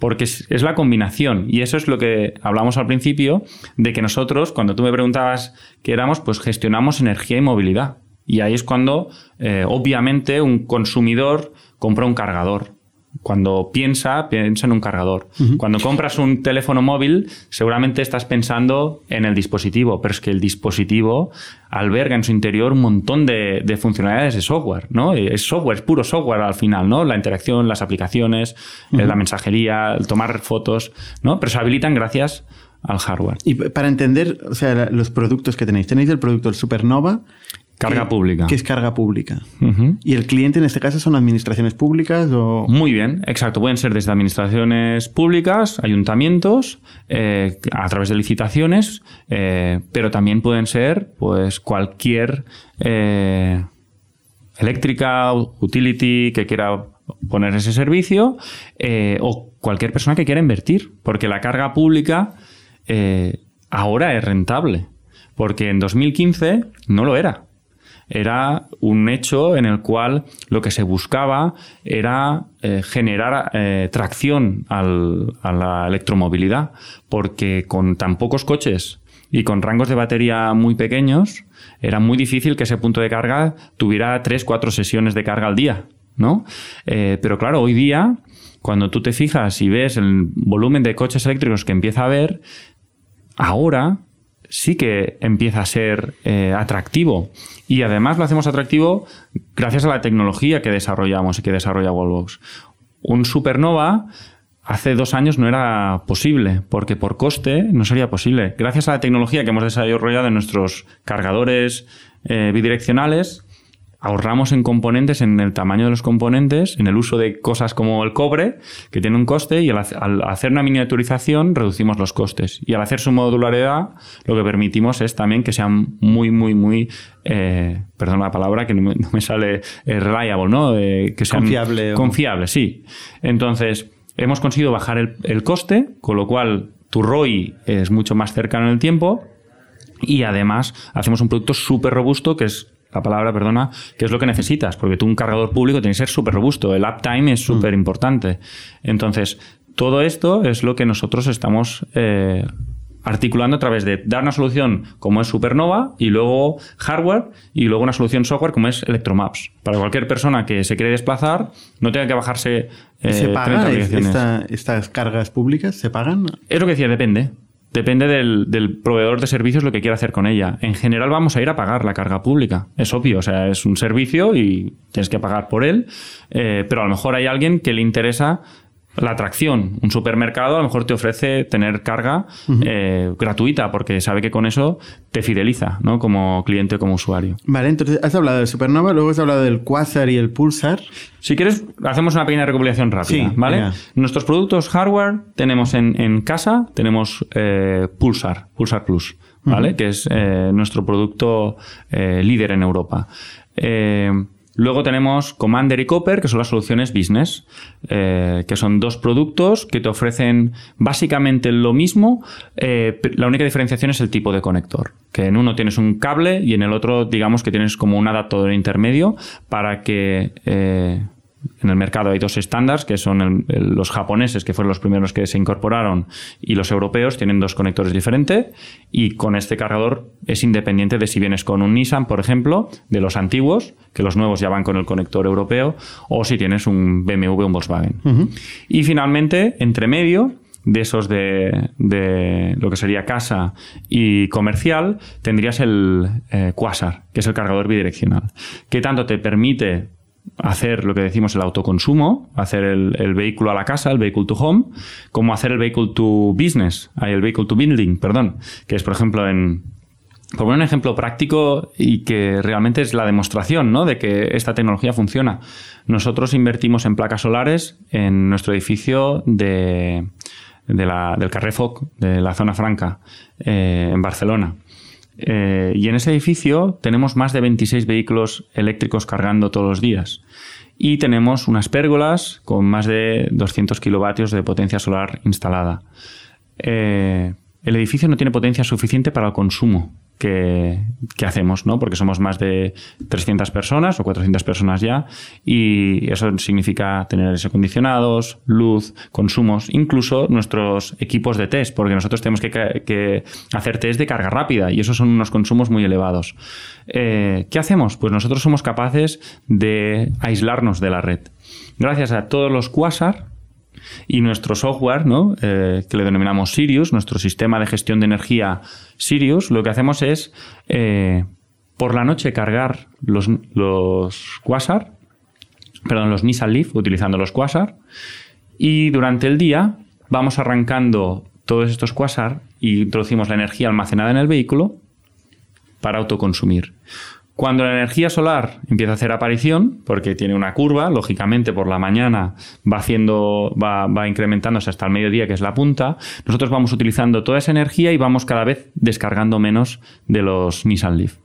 porque es, la combinación. Y eso es lo que hablamos al principio, de que nosotros, cuando tú me preguntabas qué éramos, pues gestionamos energía y movilidad. Y ahí es cuando, eh, obviamente, un consumidor compra un cargador. Cuando piensa, piensa en un cargador. Cuando compras un teléfono móvil, seguramente estás pensando en el dispositivo, pero es que el dispositivo alberga en su interior un montón de, funcionalidades de software, ¿no? Es software, es puro software al final, ¿no? La interacción, las aplicaciones, eh, la mensajería, el tomar fotos, ¿no? Pero se habilitan gracias al hardware. Y para entender, o sea, los productos que tenéis, tenéis el producto el Supernova Carga pública. ¿Qué es carga pública? ¿Y el cliente en este caso son administraciones públicas o...? Muy bien, exacto. Pueden ser desde administraciones públicas, ayuntamientos, eh, a través de licitaciones, eh, pero también pueden ser pues cualquier eh, eléctrica, utility que quiera poner ese servicio o cualquier persona que quiera invertir, porque la carga pública ahora es rentable, porque en 2015 no lo era era un hecho en el cual lo que se buscaba era eh, generar eh, tracción a la electromovilidad, porque con tan pocos coches y con rangos de batería muy pequeños, era muy difícil que ese punto de carga tuviera 3, 4 sesiones de carga al día. ¿no? Eh, pero claro, hoy día, cuando tú te fijas y ves el volumen de coches eléctricos que empieza a haber, ahora sí que empieza a ser eh, atractivo. Y además lo hacemos atractivo gracias a la tecnología que desarrollamos y que desarrolla Wallbox. Un supernova hace dos años no era posible, porque por coste no sería posible. Gracias a la tecnología que hemos desarrollado en nuestros cargadores eh, bidireccionales, ahorramos en componentes, en el tamaño de los componentes, en el uso de cosas como el cobre, que tiene un coste, y al, hacer una miniaturización reducimos los costes. Y al hacer su modularidad, lo que permitimos es también que sean muy, muy, muy, eh, perdón la palabra, que no me, sale eh, reliable, ¿no? Eh, que sean confiable. Confiable, sí. Entonces, hemos conseguido bajar el, el coste, con lo cual tu ROI es mucho más cercano en el tiempo, y además hacemos un producto súper robusto que es la palabra, perdona, que es lo que necesitas, porque tú un cargador público tiene que ser súper robusto, el uptime es súper importante. Entonces, todo esto es lo que nosotros estamos eh, articulando a través de dar una solución como es Supernova y luego hardware y luego una solución software como es Electromaps. Para cualquier persona que se quiere desplazar, no tenga que bajarse. Eh, ¿Se pagan estas cargas públicas? ¿Se pagan? Es lo que decía, depende. Depende del, proveedor de servicios lo que quiera hacer con ella. En general vamos a ir a pagar la carga pública. Es obvio, o sea, es un servicio y tienes que pagar por él. Eh, pero a lo mejor hay alguien que le interesa la atracción. Un supermercado a lo mejor te ofrece tener carga eh, gratuita porque sabe que con eso te fideliza, ¿no? Como cliente, como usuario. Vale, entonces has hablado del Supernova, luego has hablado del Quasar y el Pulsar. Si quieres, hacemos una pequeña recopilación rápida, Sí, ¿vale? Nuestros productos hardware tenemos en, en casa, tenemos eh, Pulsar, Pulsar Plus, ¿vale? Que es eh, nuestro producto líder en Europa. Eh, Luego tenemos Commander y Copper, que son las soluciones business, eh, que son dos productos que te ofrecen básicamente lo mismo. eh, la única diferenciación es el tipo de conector. Que en uno tienes un cable y en el otro, digamos que tienes como un adaptador intermedio para que eh, en el mercado hay dos estándares, que son el- los japoneses, que fueron los primeros que se incorporaron, y los europeos tienen dos conectores diferentes. Y con este cargador es independiente de si vienes con un Nissan, por ejemplo, de los antiguos, que los nuevos ya van con el conector europeo, o si tienes un BMW o un Volkswagen. Y finalmente, entre medio, de esos de, de lo que sería casa y comercial, tendrías el eh, Quasar, que es el cargador bidireccional, que tanto te permite hacer lo que decimos el autoconsumo, hacer el, el vehículo a la casa, el vehicle to home, como hacer el vehicle to business, el vehicle to building, perdón, que es por ejemplo en, por un ejemplo práctico y que realmente es la demostración ¿no? de que esta tecnología funciona. Nosotros invertimos en placas solares en nuestro edificio de, de la- del Carrer Foc, de la zona franca, eh, en Barcelona. Eh, y en ese edificio tenemos más de 26 vehículos eléctricos cargando todos los días. Y tenemos unas pérgolas con más de 200 kilovatios de potencia solar instalada. Eh, el edificio no tiene potencia suficiente para el consumo que, hacemos, ¿no? Porque somos más de 300 personas o 400 personas ya y eso significa tener aires acondicionados, luz, consumos, incluso nuestros equipos de test, porque nosotros tenemos que hacer test de carga rápida y esos son unos consumos muy elevados. Eh, ¿Qué hacemos? Pues nosotros somos capaces de aislarnos de la red. Gracias a todos los Quasar, y nuestro software, ¿no? Eh, que le denominamos Sirius, nuestro sistema de gestión de energía Sirius, lo que hacemos es eh, por la noche cargar los, los Quasar, perdón, los Nissan Leaf utilizando los Quasar y durante el día vamos arrancando todos estos Quasar y introducimos la energía almacenada en el vehículo para autoconsumir. Cuando la energía solar empieza a hacer aparición, porque tiene una curva, lógicamente por la mañana va haciendo, va, va incrementándose hasta el mediodía, que es la punta, nosotros vamos utilizando toda esa energía y vamos cada vez descargando menos de los Nissan Leaf.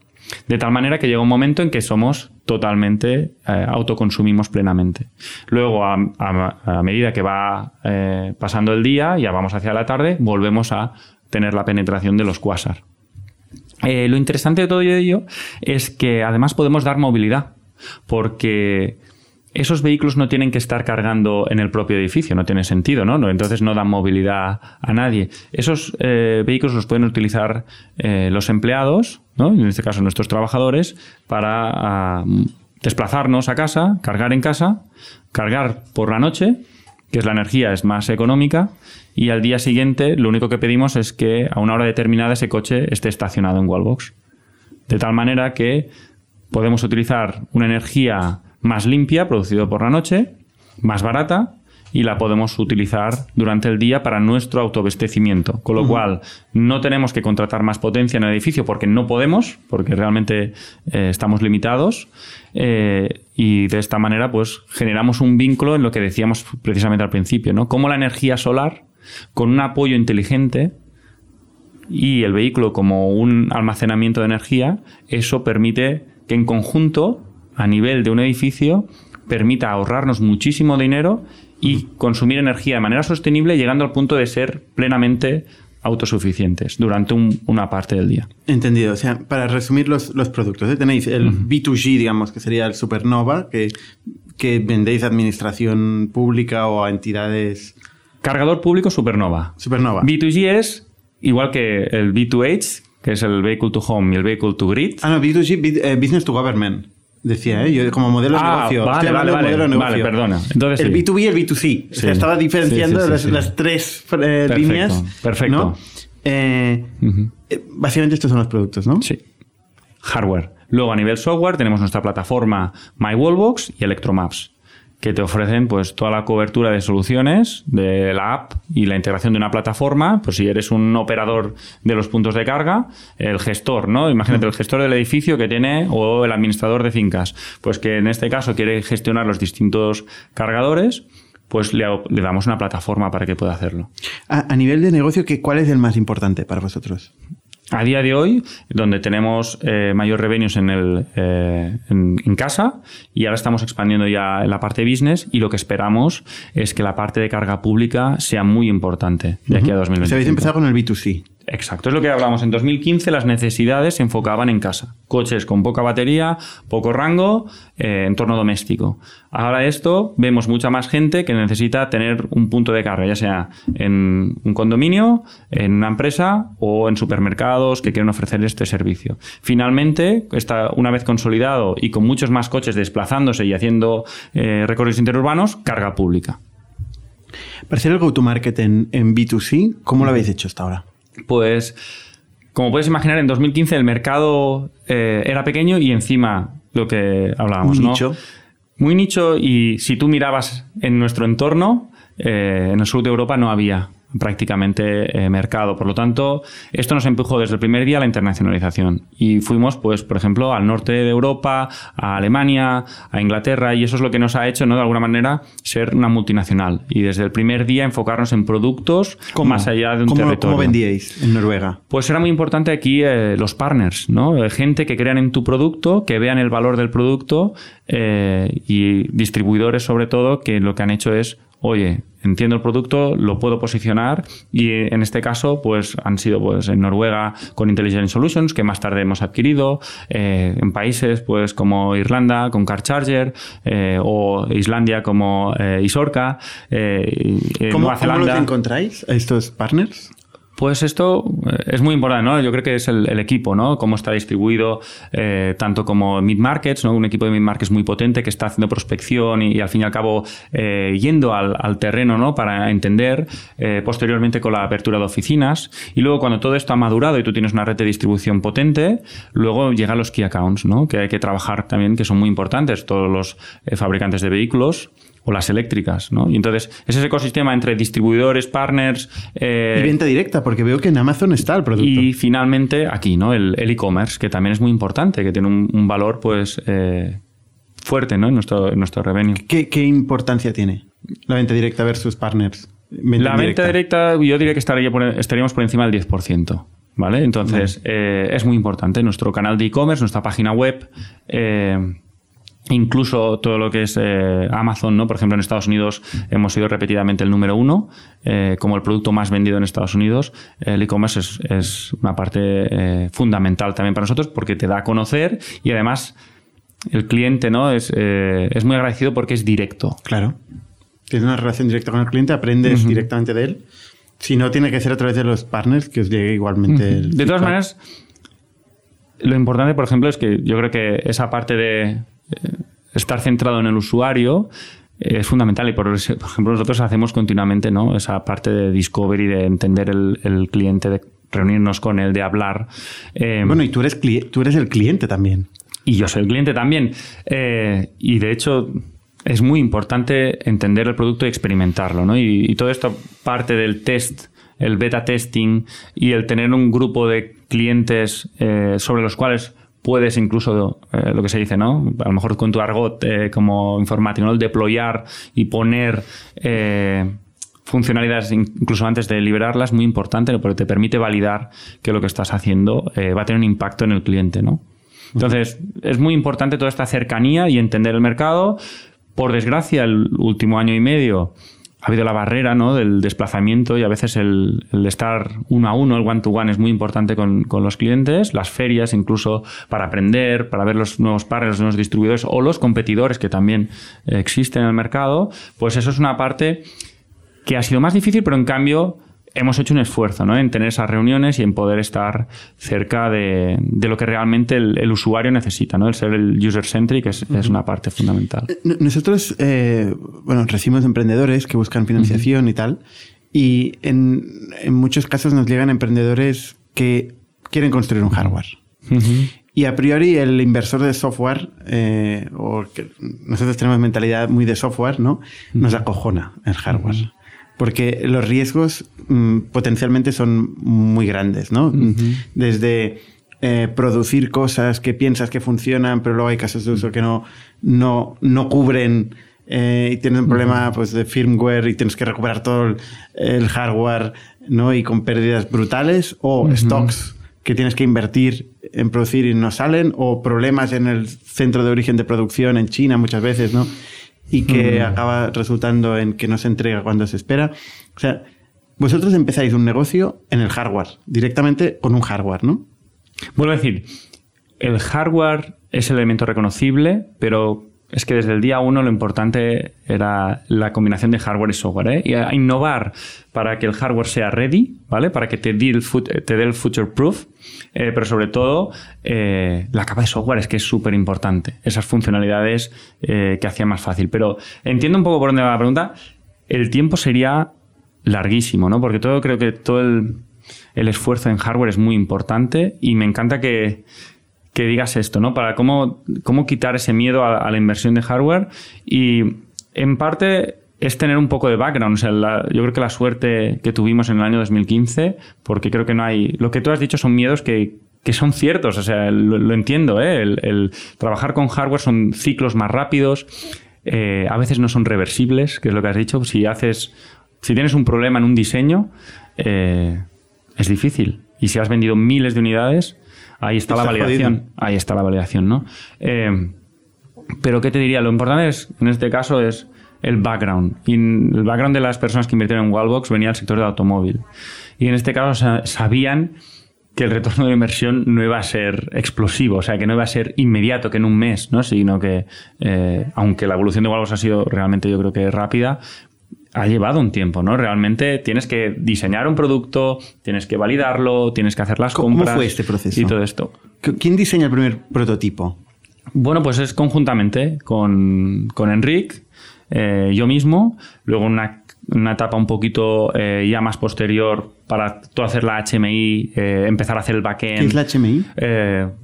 De tal manera que llega un momento en que somos totalmente eh, autoconsumimos plenamente. Luego, a, a- a medida que va eh, pasando el día, ya vamos hacia la tarde, volvemos a tener la penetración de los quasar. Eh, lo interesante de todo ello es que además podemos dar movilidad, porque esos vehículos no tienen que estar cargando en el propio edificio, no tiene sentido, ¿no? Entonces no dan movilidad a nadie. Esos eh, vehículos los pueden utilizar eh, los empleados, ¿no? en este caso nuestros trabajadores, para ah, desplazarnos a casa, cargar en casa, cargar por la noche, que es la energía es más económica, y al día siguiente lo único que pedimos es que a una hora determinada ese coche esté estacionado en Wallbox. De tal manera que podemos utilizar una energía más limpia, producida por la noche, más barata, y la podemos utilizar durante el día para nuestro autoabastecimiento. Con lo cual, no tenemos que contratar más potencia en el edificio porque no podemos, porque realmente eh, estamos limitados. eh, y de esta manera, pues, generamos un vínculo en lo que decíamos precisamente al principio, ¿no? Cómo la energía solar, con un apoyo inteligente, y el vehículo como un almacenamiento de energía, eso permite que en conjunto, a nivel de un edificio, permita ahorrarnos muchísimo dinero y consumir energía de manera sostenible, llegando al punto de ser plenamente autosuficientes durante un- una parte del día. Entendido. O sea, para resumir los, los productos, ¿eh? tenéis el B2G, digamos, que sería el Supernova, que, que vendéis a administración pública o a entidades. Cargador público Supernova. Supernova. B2G es igual que el B2H, que es el Vehicle to Home y el Vehicle to Grid. ah, no, B2G, B- eh, Business to Government. Decía, ¿eh? Yo como modelo de Ah, negocio. vale, Estoy vale, de modelo de vale. negocio. Vale, perdona. Entonces el sí. B2B y el B2C. O sea, Sí. estaba diferenciando Sí, las, tres eh, Perfecto, líneas. perfecto. ¿no? Eh, eh, básicamente estos son los productos, ¿no? Sí. Hardware. Luego a nivel software tenemos nuestra plataforma MyWallbox y Electromaps, que te ofrecen pues toda la cobertura de soluciones de la app y la integración de una plataforma. Pues si eres un operador de los puntos de carga, el gestor, ¿no? Imagínate el gestor del edificio que tiene o el administrador de fincas, pues que en este caso quiere gestionar los distintos cargadores. Pues le, damos una plataforma para que pueda hacerlo. A, a nivel de negocio, ¿qué, ¿cuál es el más importante para vosotros? A día de hoy, donde tenemos eh, mayor revenues en, el, eh, en, en casa y ahora estamos expandiendo ya en la parte business y lo que esperamos es que la parte de carga pública sea muy importante de aquí a O 2025. sea, habéis empezado con el B2C. Exacto, es lo que hablamos. En 2015 las necesidades se enfocaban en casa. Coches con poca batería, poco rango, eh, entorno doméstico. Ahora esto, vemos mucha más gente que necesita tener un punto de carga, ya sea en un condominio, en una empresa o en supermercados que quieren ofrecer este servicio. Finalmente, está, una vez consolidado y con muchos más coches desplazándose y haciendo eh, recorridos interurbanos, carga pública. Para hacer el go-to-market en, en B2C, ¿cómo lo habéis hecho hasta ahora? Pues, como puedes imaginar, en 2015 el mercado eh, era pequeño y encima lo que hablábamos, Muy ¿no? nicho. Muy nicho y si tú mirabas en nuestro entorno, eh, en el sur de Europa no había prácticamente eh, mercado. Por lo tanto, esto nos empujó desde el primer día a la internacionalización. Y fuimos, pues, por ejemplo, al norte de Europa, a Alemania, a Inglaterra, y eso es lo que nos ha hecho, ¿no? De alguna manera, ser una multinacional. Y desde el primer día enfocarnos en productos más allá de un ¿Cómo, territorio. ¿Cómo vendíais en Noruega? Pues era muy importante aquí eh, los partners, ¿no? Eh, Gente que crean en tu producto, que vean el valor del producto eh, y distribuidores sobre todo que lo que han hecho es, oye, entiendo el producto, lo puedo posicionar y eh, en este caso pues han sido pues en Noruega con Intelligent Solutions que más tarde hemos adquirido, eh, en países pues como Irlanda con Car Charger eh, o Islandia como eh, Isorca, ¿Cómo, Nueva cómo los Zelanda. encontráis a estos partners? Pues esto eh, es muy importante, ¿no? Yo creo que es el, equipo, ¿no? Cómo está distribuido, eh, tanto como mid-markets, ¿no? Un equipo de mid-markets muy potente que está haciendo prospección y, y al fin y al cabo eh, yendo al, al terreno, ¿no? Para entender, eh, posteriormente con la apertura de oficinas. Y luego cuando todo esto ha madurado y tú tienes una red de distribución potente, luego llegan los key accounts, ¿no? Que hay que trabajar también, que son muy importantes, todos los eh, fabricantes de vehículos o las eléctricas, ¿no? Y entonces es ese ecosistema entre distribuidores, partners... eh, y venta directa, porque veo que en Amazon está el producto. y finalmente aquí, ¿no? El e-commerce, que también es muy importante, que tiene un, un valor, pues, eh, fuerte, ¿no? En nuestro, en nuestro revenue. ¿Qué, qué importancia tiene la venta directa versus partners? La venta directa, yo diría que estaría por- estaríamos por encima del 10%. ¿Vale? Entonces, eh, es muy importante. Nuestro canal de e-commerce, nuestra página web, eh, incluso todo lo que es eh, Amazon, ¿no? Por ejemplo, en Estados Unidos hemos sido repetidamente el número uno eh, como el producto más vendido en Estados Unidos. El e-commerce es, es una parte eh, fundamental también para nosotros porque te da a conocer y además el cliente, ¿no? Es, es muy agradecido porque es directo. Claro. Tienes una relación directa con el cliente, aprendes directamente de él. Si no, tiene que ser a través de los partners que os llegue igualmente el De todas maneras, lo importante, por ejemplo, es que yo creo que esa parte de estar centrado en el usuario eh, es fundamental y por, por ejemplo nosotros hacemos continuamente ¿no? esa parte de discovery, de entender el, el cliente, de reunirnos con él, de hablar. Eh, Bueno, y tú eres, tú eres el cliente también. y yo soy el cliente también. Eh, y de hecho, es muy importante entender el producto y experimentarlo. ¿no? Y, y todo esto parte del test, el beta testing y el tener un grupo de clientes eh, sobre los cuales puedes incluso, eh, lo que se dice, ¿no? A lo mejor con tu argot eh, como informático, ¿no? El deployar y poner... eh, funcionalidades incluso antes de liberarlas es muy importante porque te permite validar que lo que estás haciendo va a tener un impacto en el cliente, ¿no? Entonces, es muy importante toda esta cercanía y entender el mercado. Por desgracia, el último año y medio ha habido la barrera ¿no? del desplazamiento y a veces el, el estar uno a uno, el one-to-one es muy importante con, los clientes, las ferias incluso para aprender, para ver los nuevos partners, los nuevos distribuidores o los competidores que también existen en el mercado, pues eso es una parte que ha sido más difícil, pero en cambio hemos hecho un esfuerzo ¿no? en tener esas reuniones y en poder estar cerca de, de lo que realmente el, el usuario necesita. ¿no? El ser el user-centric es, es una parte fundamental. N- Nosotros, eh, bueno, recibimos emprendedores que buscan financiación y tal, Y en, en muchos casos nos llegan emprendedores que quieren construir un hardware. Y a priori el inversor de software, eh, o que nosotros tenemos mentalidad muy de software, ¿no? Nos acojona el hardware. Porque los riesgos mm, potencialmente son muy grandes, ¿no? Desde eh, producir cosas que piensas que funcionan, pero luego hay casos de uso que no, no, no cubren eh, y tienes un problema pues, de firmware y tienes que recuperar todo el, el hardware ¿no? y con pérdidas brutales, o stocks que tienes que invertir en producir y no salen, o problemas en el centro de origen de producción en China muchas veces, ¿no? Y que acaba resultando en que no se entrega cuando se espera. O sea, vosotros empezáis un negocio en el hardware, directamente con un hardware, ¿no? Vuelvo a decir, el hardware es el elemento reconocible, pero es que desde el día uno lo importante era la combinación de hardware y software. ¿eh? Y innovar para que el hardware sea ready, ¿vale? Para que te dé el, te dé el future proof, eh, pero sobre todo eh, la capa de software es que es súper importante. Esas funcionalidades eh, que hacían más fácil. Pero entiendo un poco por dónde va la pregunta. El tiempo sería larguísimo, ¿no? Porque todo creo que todo el esfuerzo en hardware es muy importante y me encanta que, que digas esto, ¿no? Para cómo, cómo quitar ese miedo a, la inversión de hardware y en parte es tener un poco de background. O sea, yo creo que la suerte que tuvimos en el año 2015, porque creo que no hay... Lo que tú has dicho son miedos que, que son ciertos, o sea, lo, entiendo, ¿eh? El, trabajar con hardware son ciclos más rápidos, eh, a veces no son reversibles, que es lo que has dicho. Si haces, si tienes un problema en un diseño, eh, es difícil. Y si has vendido miles de unidades, Ahí está, la validación. Ahí está la validación, ¿no? Eh, pero ¿qué te diría? Lo importante es, en este caso es el background. Y el background de las personas que invirtieron en Wallbox venía del sector del automóvil. Y en este caso sabían que el retorno de inversión no iba a ser explosivo, o sea, que no iba a ser inmediato, que en un mes, ¿no? Sino que, eh, aunque la evolución de Wallbox ha sido realmente, yo creo que rápida, ha llevado un tiempo, ¿no? Realmente tienes que diseñar un producto, tienes que validarlo, tienes que hacer las compras. ¿Cómo fue este proceso? Y todo esto. ¿Quién diseña el primer prototipo? Bueno, pues es conjuntamente con, con Enric, eh, yo mismo, luego una, una etapa un poquito eh, ya más posterior para tú hacer la HMI, eh, empezar a hacer el backend. ¿Qué es la HMI?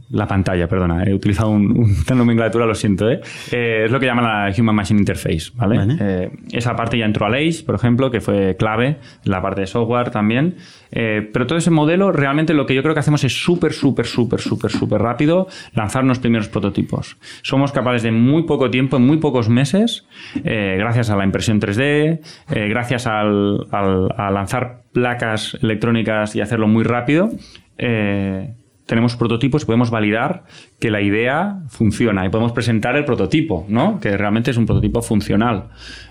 La pantalla, perdona, he utilizado un, una nomenclatura, lo siento. ¿eh? Eh, es lo que llaman la Human Machine Interface. ¿vale? Eh, esa parte ya entró a Leish, por ejemplo, que fue clave, la parte de software también. pero todo ese modelo, realmente lo que yo creo que hacemos es súper, súper, súper, súper, súper rápido lanzar unos primeros prototipos. Somos capaces de muy poco tiempo, en muy pocos meses, gracias a la impresión 3D, gracias al, a lanzar placas electrónicas y hacerlo muy rápido. Eh, tenemos prototipos y podemos validar que la idea funciona y podemos presentar el prototipo, ¿no? Que realmente es un prototipo funcional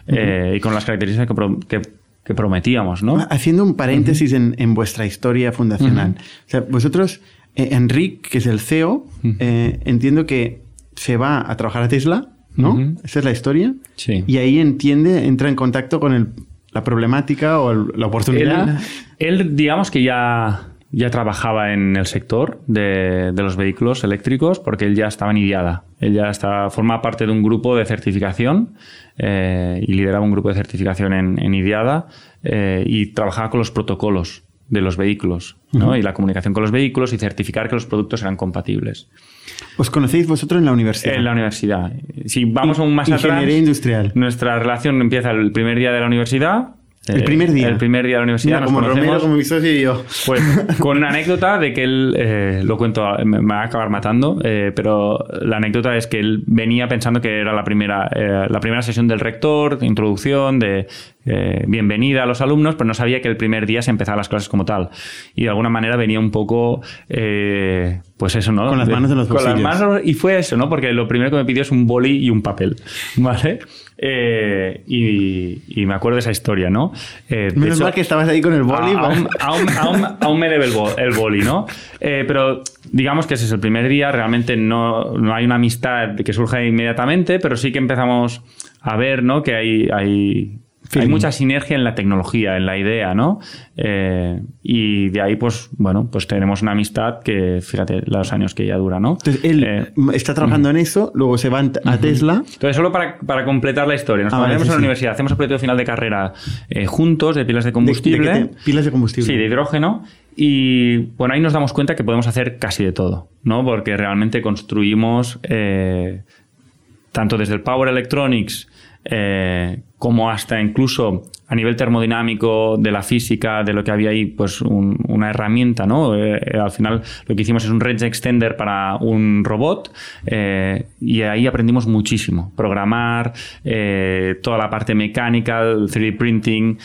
eh, y con las características que, prometíamos, ¿no? Haciendo un paréntesis en, vuestra historia fundacional. O sea, vosotros, eh, Enric, que es el CEO, eh, entiendo que se va a trabajar a Tesla, ¿no? Esa es la historia. Sí. Y ahí entiende, entra en contacto con la problemática o la oportunidad. él digamos que ya ya trabajaba en el sector de, los vehículos eléctricos porque él ya estaba en IDIADA. Él ya está, forma parte de un grupo de certificación eh, y lideraba un grupo de certificación en, en IDIADA eh, y trabajaba con los protocolos de los vehículos y la comunicación con los vehículos y certificar que los productos eran compatibles. ¿Os conocéis vosotros en la universidad? En la universidad. Si vamos aún más Ingeniería atrás, industrial. Nuestra relación empieza el primer día de la universidad el primer día. El primer día de la universidad. como Romero, como mi socio y yo. Pues con una anécdota de que él, eh, lo cuento, me, va a acabar matando, eh, pero la anécdota es que él venía pensando que era la primera, eh, la primera sesión del rector, de introducción, de bienvenida a los alumnos, pero no sabía que el primer día se empezaban las clases como tal. Y de alguna manera venía un poco, pues eso, ¿no? Con las manos en los bolsillos. Con las manos, y fue eso, ¿no? Porque lo primero que me pidió es un boli y un papel, ¿vale? Eh, y, me acuerdo de esa historia, ¿no? Eh, Menos mal que estabas ahí con el boli. Aún, me debe el, boli, ¿no? Eh, pero digamos que ese es el primer día. Realmente no, no hay una amistad que surja inmediatamente, pero sí que empezamos a ver, ¿no? Que hay, hay hay mucha sinergia en la tecnología, en la idea, ¿no? Eh, y de ahí, pues, bueno, pues tenemos una amistad que, fíjate, los años que ya dura, ¿no? Entonces, él Eh, está trabajando en eso, luego se va a Tesla. Entonces, solo para, para completar la historia, nos Ah, vale, ponemos sí, en la sí. universidad, hacemos el proyecto final de carrera eh, juntos, de pilas de combustible. de que te- pilas de combustible. Sí, de hidrógeno. Y bueno, ahí nos damos cuenta que podemos hacer casi de todo, ¿no? Porque realmente construimos tanto desde el Power Electronics eh, como hasta incluso a nivel termodinámico de la física, de lo que había ahí, pues un- una herramienta, ¿no? Eh, eh, al final lo que hicimos es un range extender para un robot eh, y ahí aprendimos muchísimo. Programar, toda la parte mecánica, el 3D printing,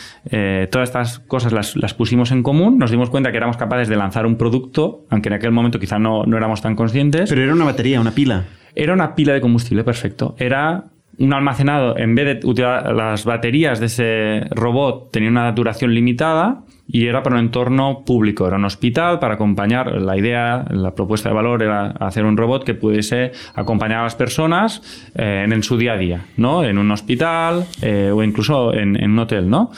todas estas cosas las, las pusimos en común, nos dimos cuenta que éramos capaces de lanzar un producto, aunque en aquel momento quizá no, no éramos tan conscientes. Pero era una batería, una pila. Era una pila de combustible, perfecto. Era un almacenado, en vez de utilizar las baterías de ese robot, tenía una duración limitada y era para un entorno público. Era un hospital para acompañar. La idea, la propuesta de valor era hacer un robot que pudiese acompañar a las personas eh, en, su día a día, ¿no? En un hospital eh, o incluso en un hotel, ¿no?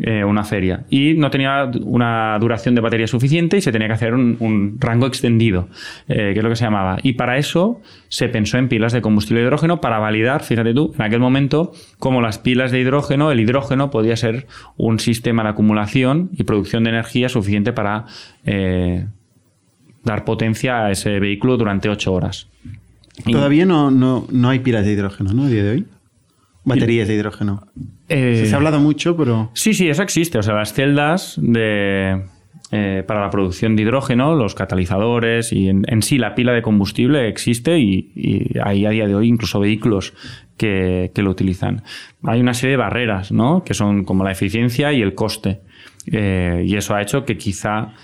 Eh, una feria. Y no tenía una duración de batería suficiente y se tenía que hacer un, rango extendido, eh, que es lo que se llamaba. Y para eso se pensó en pilas de combustible de hidrógeno para validar, fíjate tú, en aquel momento, cómo las pilas de hidrógeno, el hidrógeno podía ser un sistema de acumulación y producción de energía suficiente para eh, dar potencia a ese vehículo durante ocho horas. Todavía no, no, no hay pilas de hidrógeno, ¿no? A día de hoy. Baterías de hidrógeno. Eh, Se ha hablado mucho, pero... Sí, sí, eso existe. O sea, las celdas de, eh, para la producción de hidrógeno, los catalizadores y en, en sí la pila de combustible existe y, y hay a día de hoy incluso vehículos que, que lo utilizan. Hay una serie de barreras, ¿no? Que son como la eficiencia y el coste. Eh, y eso ha hecho que quizá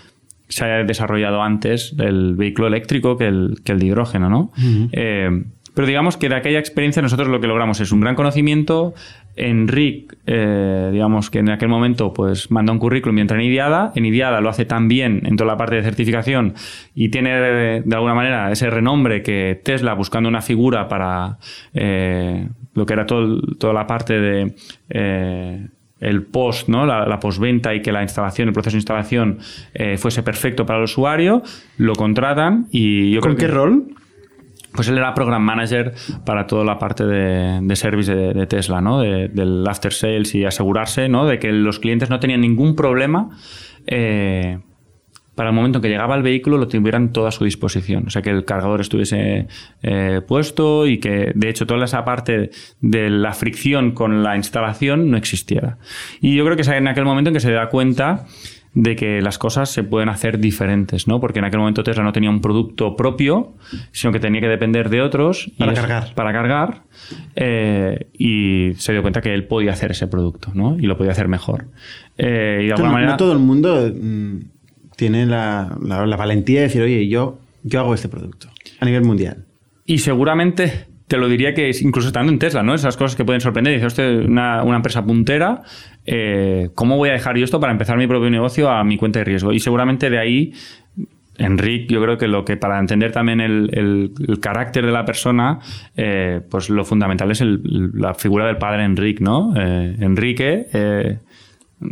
se haya desarrollado antes el vehículo eléctrico que el, que el de hidrógeno, ¿no? Eh, pero digamos que de aquella experiencia nosotros lo que logramos es un gran conocimiento. Enric, eh, digamos que en aquel momento pues manda un currículum y entra en Idiada. En Idiada lo hace tan bien en toda la parte de certificación y tiene eh, de alguna manera ese renombre que Tesla buscando una figura para eh, lo que era todo, toda la parte de... eh, el post, ¿no? la, la postventa y que la instalación, el proceso de instalación eh, fuese perfecto para el usuario, lo contratan y yo ¿Con creo qué que- rol? Pues él era program manager para toda la parte de, service de, Tesla, ¿no? De- del after sales y asegurarse, ¿no? De que los clientes no tenían ningún problema eh, para el momento en que llegaba el vehículo lo tuvieran todo a su disposición. O sea, que el cargador estuviese eh, puesto y que, de hecho, toda esa parte de la fricción con la instalación no existiera. Y yo creo que es en aquel momento en que se da cuenta de que las cosas se pueden hacer diferentes, ¿no? Porque en aquel momento Tesla no tenía un producto propio, sino que tenía que depender de otros. y Para es- cargar. Para cargar. eh, y se dio cuenta que él podía hacer ese producto, ¿no? Y lo podía hacer mejor. Eh, y de alguna no, manera... no todo el mundo mm, tiene la, la- la valentía de decir, oye, yo, yo hago este producto a nivel mundial. Y seguramente te lo diría que es incluso estando en Tesla, ¿no? Esas cosas que pueden sorprender. Dice, usted, una, una empresa puntera, eh, ¿cómo voy a dejar yo esto para empezar mi propio negocio a mi cuenta de riesgo? Y seguramente de ahí, Enric, yo creo que lo que para entender también el, el- el carácter de la persona, eh, pues lo fundamental es el- la figura del padre Enric, ¿no? Eh, Enrique.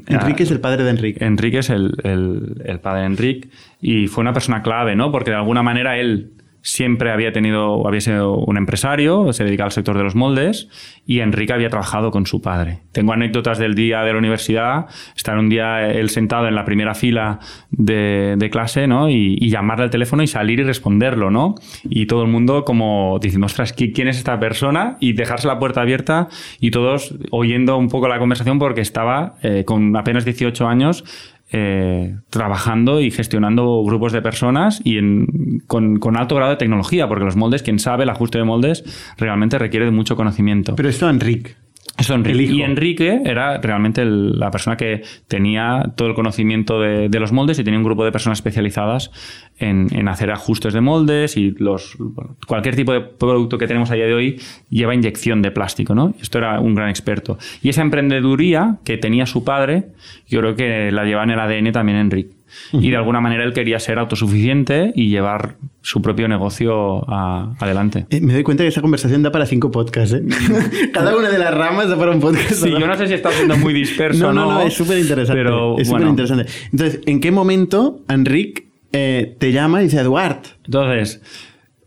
Enrique es el padre de Enrique. Enrique es el, el- el padre de Enrique y fue una persona clave, ¿no? Porque de alguna manera él siempre había tenido, había sido un empresario, se dedicaba al sector de los moldes y Enrique había trabajado con su padre. Tengo anécdotas del día de la universidad, estar un día él sentado en la primera fila de, clase, ¿no? Y, y llamarle al teléfono y salir y responderlo, ¿no? Y todo el mundo como diciendo, ostras, ¿qui- ¿quién es esta persona? Y dejarse la puerta abierta y todos oyendo un poco la conversación porque estaba eh, con apenas 18 años eh, trabajando y gestionando grupos de personas y en- con, con alto grado de tecnología, porque los moldes, quien sabe, el ajuste de moldes realmente requiere de mucho conocimiento. Pero esto Enrique. Eso, Enrique. Y Enrique era realmente el- la persona que tenía todo el conocimiento de, de los moldes y tenía un grupo de personas especializadas en, en hacer ajustes de moldes y los bueno, cualquier tipo de producto que tenemos a día de hoy lleva inyección de plástico, ¿no? Esto era un gran experto. Y esa emprendeduría que tenía su padre, yo creo que la lleva en el ADN también Enrique. Y de alguna manera él quería ser autosuficiente y llevar su propio negocio a- adelante. Eh, me doy cuenta que esa conversación da para cinco podcasts. ¿eh? Cada una de las ramas da para un podcast. Sí, yo no sé si está siendo muy disperso. No, no, no, es súper interesante. Pero es súper bueno, interesante. Entonces, ¿en qué momento Enric eh, te llama y dice, Eduard, Entonces,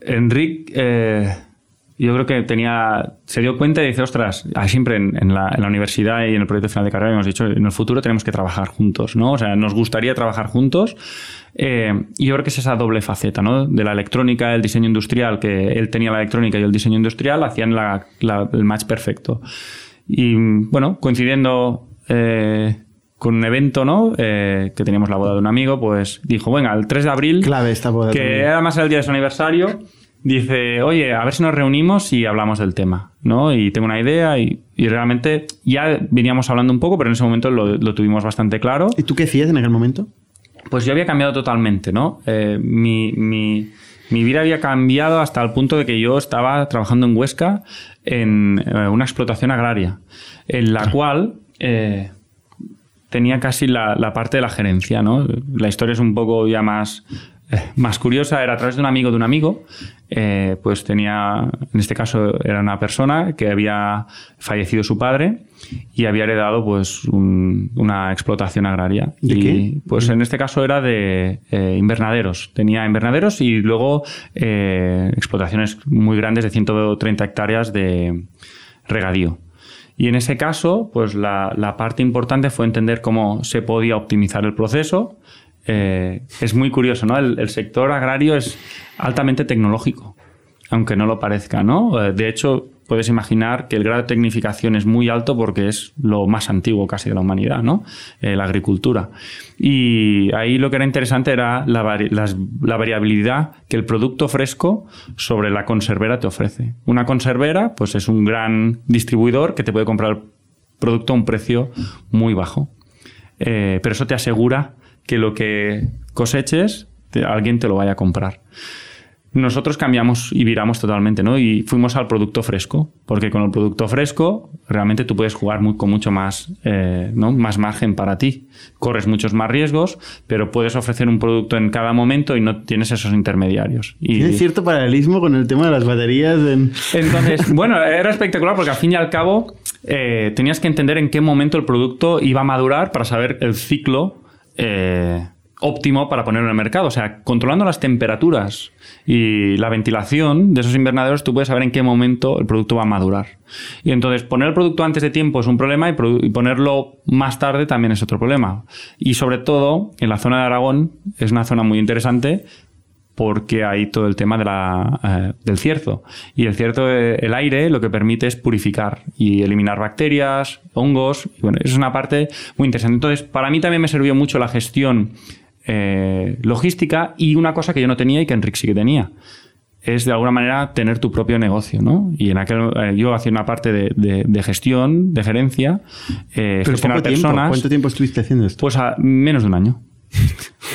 Enric, eh, yo creo que tenía, se dio cuenta y dice, ostras, siempre en, en la, en la universidad y en el proyecto final de carrera hemos dicho, en el futuro tenemos que trabajar juntos, ¿no? O sea, nos gustaría trabajar juntos. Eh, y yo creo que es esa doble faceta, ¿no? De la electrónica, el diseño industrial, que él tenía la electrónica y yo el diseño industrial, hacían la- la- el match perfecto. Y bueno, coincidiendo eh, con un evento, ¿no? Eh, que teníamos la boda de un amigo, pues dijo, venga, el 3 de abril, clave esta boda. que además era el día de su aniversario, dice, oye, a ver si nos reunimos y hablamos del tema, ¿no? Y tengo una idea y, y realmente ya veníamos hablando un poco, pero en ese momento lo, lo tuvimos bastante claro. ¿Y tú qué hacías en aquel momento? Pues yo había cambiado totalmente, ¿no? Eh, mi, mi- mi vida había cambiado hasta el punto de que yo estaba trabajando en Huesca en eh, una explotación agraria, en la cual eh, tenía casi la, la parte de la gerencia, ¿no? La historia es un poco ya más, más curiosa. Era a través de un amigo de un amigo. eh, pues tenía, en este caso era una persona que había fallecido su padre y había heredado pues un- una explotación agraria. ¿De y, qué? Pues en este caso era de eh, invernaderos. Tenía invernaderos y luego eh, explotaciones muy grandes de 130 hectáreas de regadío. Y en ese caso, pues la, la parte importante fue entender cómo se podía optimizar el proceso. Eh, es muy curioso, ¿no? El, sector agrario es altamente tecnológico, aunque no lo parezca, ¿no? Eh, De hecho, puedes imaginar que el grado de tecnificación es muy alto porque es lo más antiguo casi de la humanidad, ¿no? Eh, la agricultura. Y ahí lo que era interesante era la, variabilidad que el producto fresco sobre la conservera te ofrece. Una conservera, pues es un gran distribuidor que te puede comprar el producto a un precio muy bajo. Pero eso te asegura que lo que coseches, te- alguien te lo vaya a comprar. Nosotros cambiamos y viramos totalmente, ¿no? Y fuimos al producto fresco, porque con el producto fresco realmente tú puedes jugar muy- con mucho más, eh, ¿no? más margen para ti. Corres muchos más riesgos, pero puedes ofrecer un producto en cada momento y no tienes esos intermediarios. Y, Tiene cierto paralelismo con el tema de las baterías. En... entonces, bueno, era espectacular porque al fin y al cabo eh, tenías que entender en qué momento el producto iba a madurar para saber el ciclo eh, óptimo para ponerlo en el mercado. O sea, controlando las temperaturas y la ventilación de esos invernaderos, tú puedes saber en qué momento el producto va a madurar. Y entonces, poner el producto antes de tiempo es un problema y ponerlo más tarde también es otro problema. Y sobre todo, en la zona de Aragón, es una zona muy interesante porque hay todo el tema de la, eh, del cierzo. Y el cierzo, eh, el aire, lo que permite es purificar y eliminar bacterias, hongos. Y bueno, eso es una parte muy interesante. Entonces, para mí también me sirvió mucho la gestión eh, logística y una cosa que yo no tenía y que Enrique sí que tenía. Es de alguna manera tener tu propio negocio, ¿no? Y en aquel yo hacía una parte de, de- de gestión, de gerencia, eh, Pero gestionar tiempo. personas. ¿Cuánto tiempo estuviste haciendo esto? Pues a menos de un año.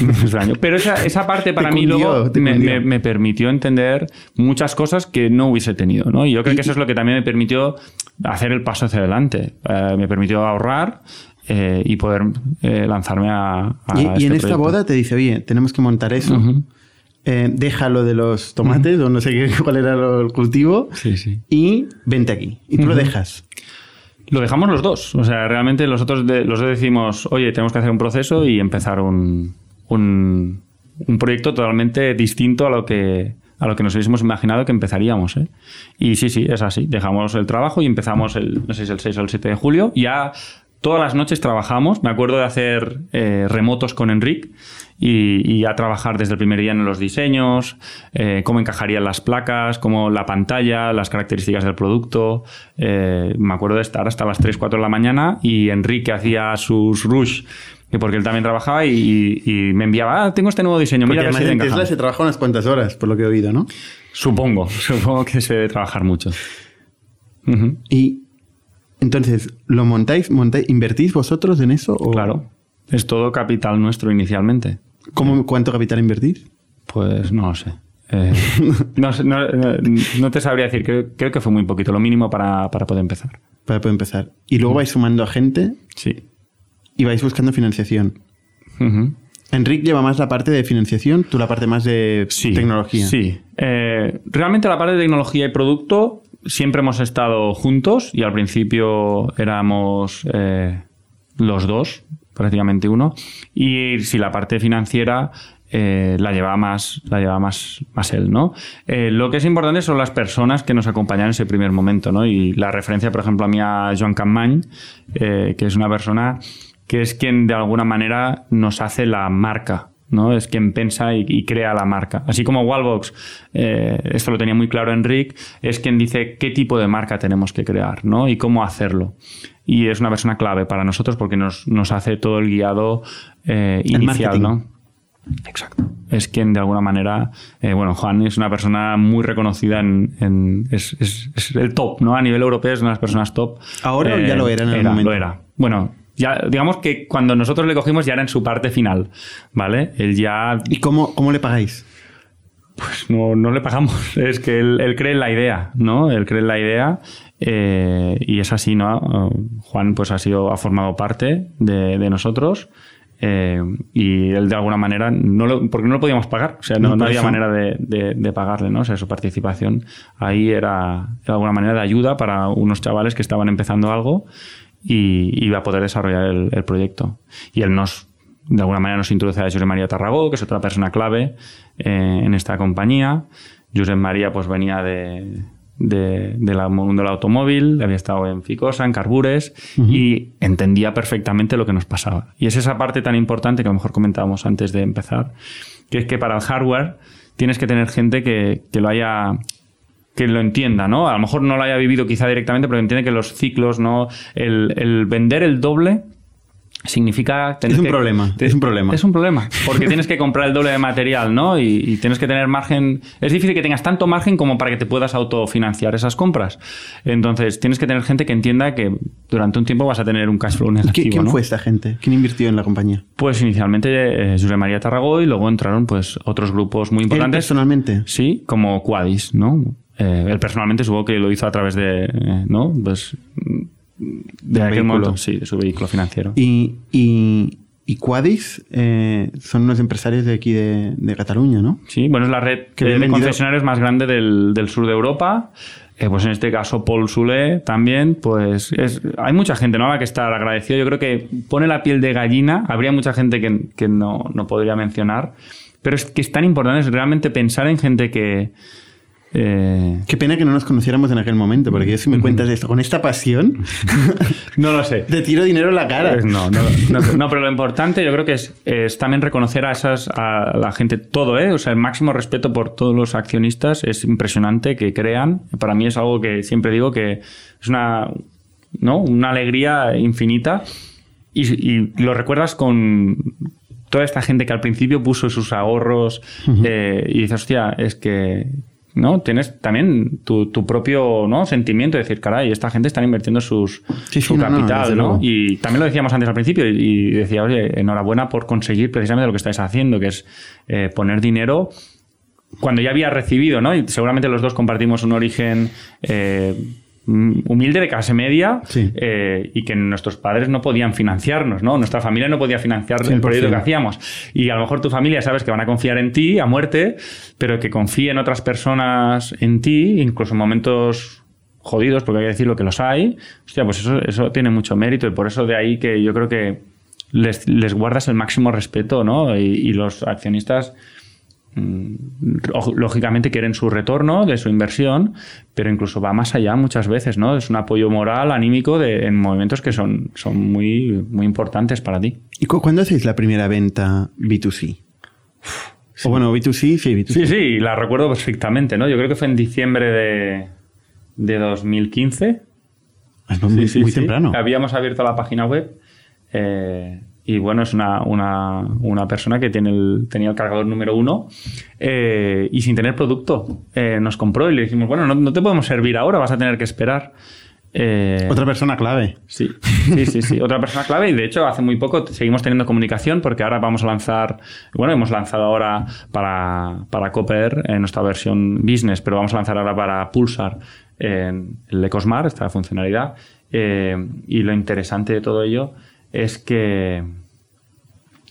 Menos de un año. Pero esa, esa parte para mí cundió, luego me, me- me permitió entender muchas cosas que no hubiese tenido. ¿no? Y yo creo que eso es lo que también me permitió hacer el paso hacia adelante. Eh, me permitió ahorrar eh, y poder eh, lanzarme a, a y, y este en esta proyecto. boda te dice, oye, tenemos que montar eso. Ujú. Eh, déjalo de los tomates o no sé qué, cuál era el cultivo Sí, sí. y vente aquí. Y tú lo dejas. Lo dejamos los dos. O sea, realmente nosotros de- los dos decimos, oye, tenemos que hacer un proceso y empezar un, un, proyecto totalmente distinto a lo que a lo que nos hubiésemos imaginado que empezaríamos. ¿eh? Y sí, sí, es así. Dejamos el trabajo y empezamos el, no sé si el 6 o el 7 de julio. Ya todas las noches trabajamos. Me acuerdo de hacer eh, remotos con Enric y, y a trabajar desde el primer día en los diseños, eh, cómo encajarían las placas, cómo la pantalla, las características del producto. Eh, me acuerdo de estar hasta las 3, 4 de la mañana y Enrique hacía sus rush, que porque él también trabajaba y, y me enviaba, ah, tengo este nuevo diseño, Porque mira a ver si en encaja". Tesla se trabaja unas cuantas horas, por lo que he oído, ¿no? Supongo, supongo que se debe trabajar mucho. Y entonces, ¿lo montáis, montáis, invertís vosotros en eso? O Claro, es todo capital nuestro inicialmente. ¿Cómo, ¿Cuánto capital invertís? Pues no lo sé. Eh, no, te sabría decir, creo, creo que fue muy poquito, lo mínimo para, para poder empezar. Para poder empezar. Y luego vais sumando a gente Sí. y vais buscando financiación. Ujú. Enrique lleva más la parte de financiación, tú la parte más de tecnología. Sí. Eh, realmente la parte de tecnología y producto siempre hemos estado juntos y al principio éramos eh, los dos, prácticamente uno. Y si la parte financiera eh, la lleva más, la lleva más, más él, ¿no? Eh, lo que es importante son las personas que nos acompañan en ese primer momento, ¿no? Y la referencia, por ejemplo, a mí a Joan Campmany, que es una persona que es quien de alguna manera nos hace la marca ¿no? Es quien piensa y, crea la marca. Así como Wallbox, eh, esto lo tenía muy claro Enric, es quien dice qué tipo de marca tenemos que crear, ¿no? Y cómo hacerlo. Y es una persona clave para nosotros porque nos, hace todo el guiado eh, inicial, ¿no? Exacto. Es quien de alguna manera, eh, bueno, Juan es una persona muy reconocida en, es, el top, ¿no? A nivel europeo es una de las personas top. Ahora ya lo era en el momento. Lo era. Bueno, ya, digamos que cuando nosotros le cogimos ya era en su parte final, ¿vale? Él ya... ¿Y cómo, cómo le pagáis? Pues no, no le pagamos, es que él, cree en la idea, ¿no? Él cree en la idea eh, y es así, ¿no? Juan pues ha sido, ha formado parte de, nosotros eh, y él de alguna manera, no lo, porque no lo podíamos pagar, o sea, no, no había manera de, de, pagarle, ¿no? O sea, su participación ahí era de alguna manera de ayuda para unos chavales que estaban empezando algo y, iba a poder desarrollar el, proyecto. Y él nos, de alguna manera, nos introduce a José María Tarragó, que es otra persona clave eh, en esta compañía. José María pues venía de, del mundo del automóvil, había estado en Ficosa, en Carbures, y entendía perfectamente lo que nos pasaba. Y es esa parte tan importante que a lo mejor comentábamos antes de empezar, que es que para el hardware tienes que tener gente que, que lo haya que lo entienda, ¿no? A lo mejor no lo haya vivido quizá directamente, pero entiende que los ciclos, ¿no? El, vender el doble significa tener es un problema es un problema es un problema porque tienes que comprar el doble de material no y, tienes que tener margen es difícil que tengas tanto margen como para que te puedas autofinanciar esas compras entonces tienes que tener gente que entienda que durante un tiempo vas a tener un cash flow negativo ¿quién fue esta gente? ¿quién invirtió en la compañía? pues inicialmente eh, José María Tarragó y luego entraron pues otros grupos muy importantes personalmente? sí como Quadis ¿no? Eh, él personalmente supongo que lo hizo a través de, eh, ¿no? Pues, de, aquel momento, sí, de su vehículo financiero. Y, y, y Quadis eh, son unos empresarios de aquí de, Cataluña, ¿no? Sí, bueno, es la red de concesionarios más grande del, sur de Europa. pues en este caso Paul Sule también, pues hay mucha gente ¿no? a la que está agradecido. Yo creo que pone la piel de gallina. Habría mucha gente que, que no, no podría mencionar. Pero es que es tan importante es realmente pensar en gente que, eh, Qué pena que no nos conociéramos en aquel momento, porque si me cuentas esto con esta pasión, no lo sé. Te tiro dinero en la cara. Pues no, no, pero lo importante yo creo que es, también reconocer a esas a la gente todo, ¿eh? O sea, el máximo respeto por todos los accionistas es impresionante que crean. Para mí es algo que siempre digo que es una, ¿no? una alegría infinita y, lo recuerdas con toda esta gente que al principio puso sus ahorros eh, y dices, hostia, es que ¿no? Tienes también tu, propio ¿no? sentimiento de decir, caray, esta gente está invirtiendo sus, su capital, no, Y también lo decíamos antes al principio y, decía, oye, enhorabuena por conseguir precisamente lo que estáis haciendo, que es eh, poner dinero cuando ya había recibido, ¿no? Y seguramente los dos compartimos un origen eh, humilde de clase media eh, y que nuestros padres no podían financiarnos, ¿no? Nuestra familia no podía financiar el proyecto que hacíamos. Y a lo mejor tu familia sabes que van a confiar en ti a muerte, pero que confíen otras personas en ti, incluso en momentos jodidos, porque hay que decirlo que los hay, hostia, pues eso, eso tiene mucho mérito y por eso de ahí que yo creo que les, guardas el máximo respeto, ¿no? y los accionistas Mm, lógicamente quieren su retorno de su inversión, pero incluso va más allá muchas veces, ¿no? Es un apoyo moral, anímico de, en movimientos que son, son muy, muy importantes para ti. ¿Y cuándo hacéis la primera venta B2C? O bueno, B2C, sí, B2C. Sí, sí, la recuerdo perfectamente, ¿no? Yo creo que fue en diciembre de, de 2015. Es muy, muy temprano. Habíamos abierto la página web. Eh, y bueno, es una, una, una persona que tiene el, tenía el cargador número uno eh, y sin tener producto eh, nos compró y le dijimos, bueno, no, te podemos servir ahora, vas a tener que esperar. Eh, otra persona clave. Sí, sí, sí, sí, otra persona clave y de hecho hace muy poco seguimos teniendo comunicación porque ahora vamos a lanzar, bueno, hemos lanzado ahora para, para Copper en nuestra versión business, pero vamos a lanzar ahora para Pulsar en el Ecosmart, esta funcionalidad. y lo interesante de todo ello es que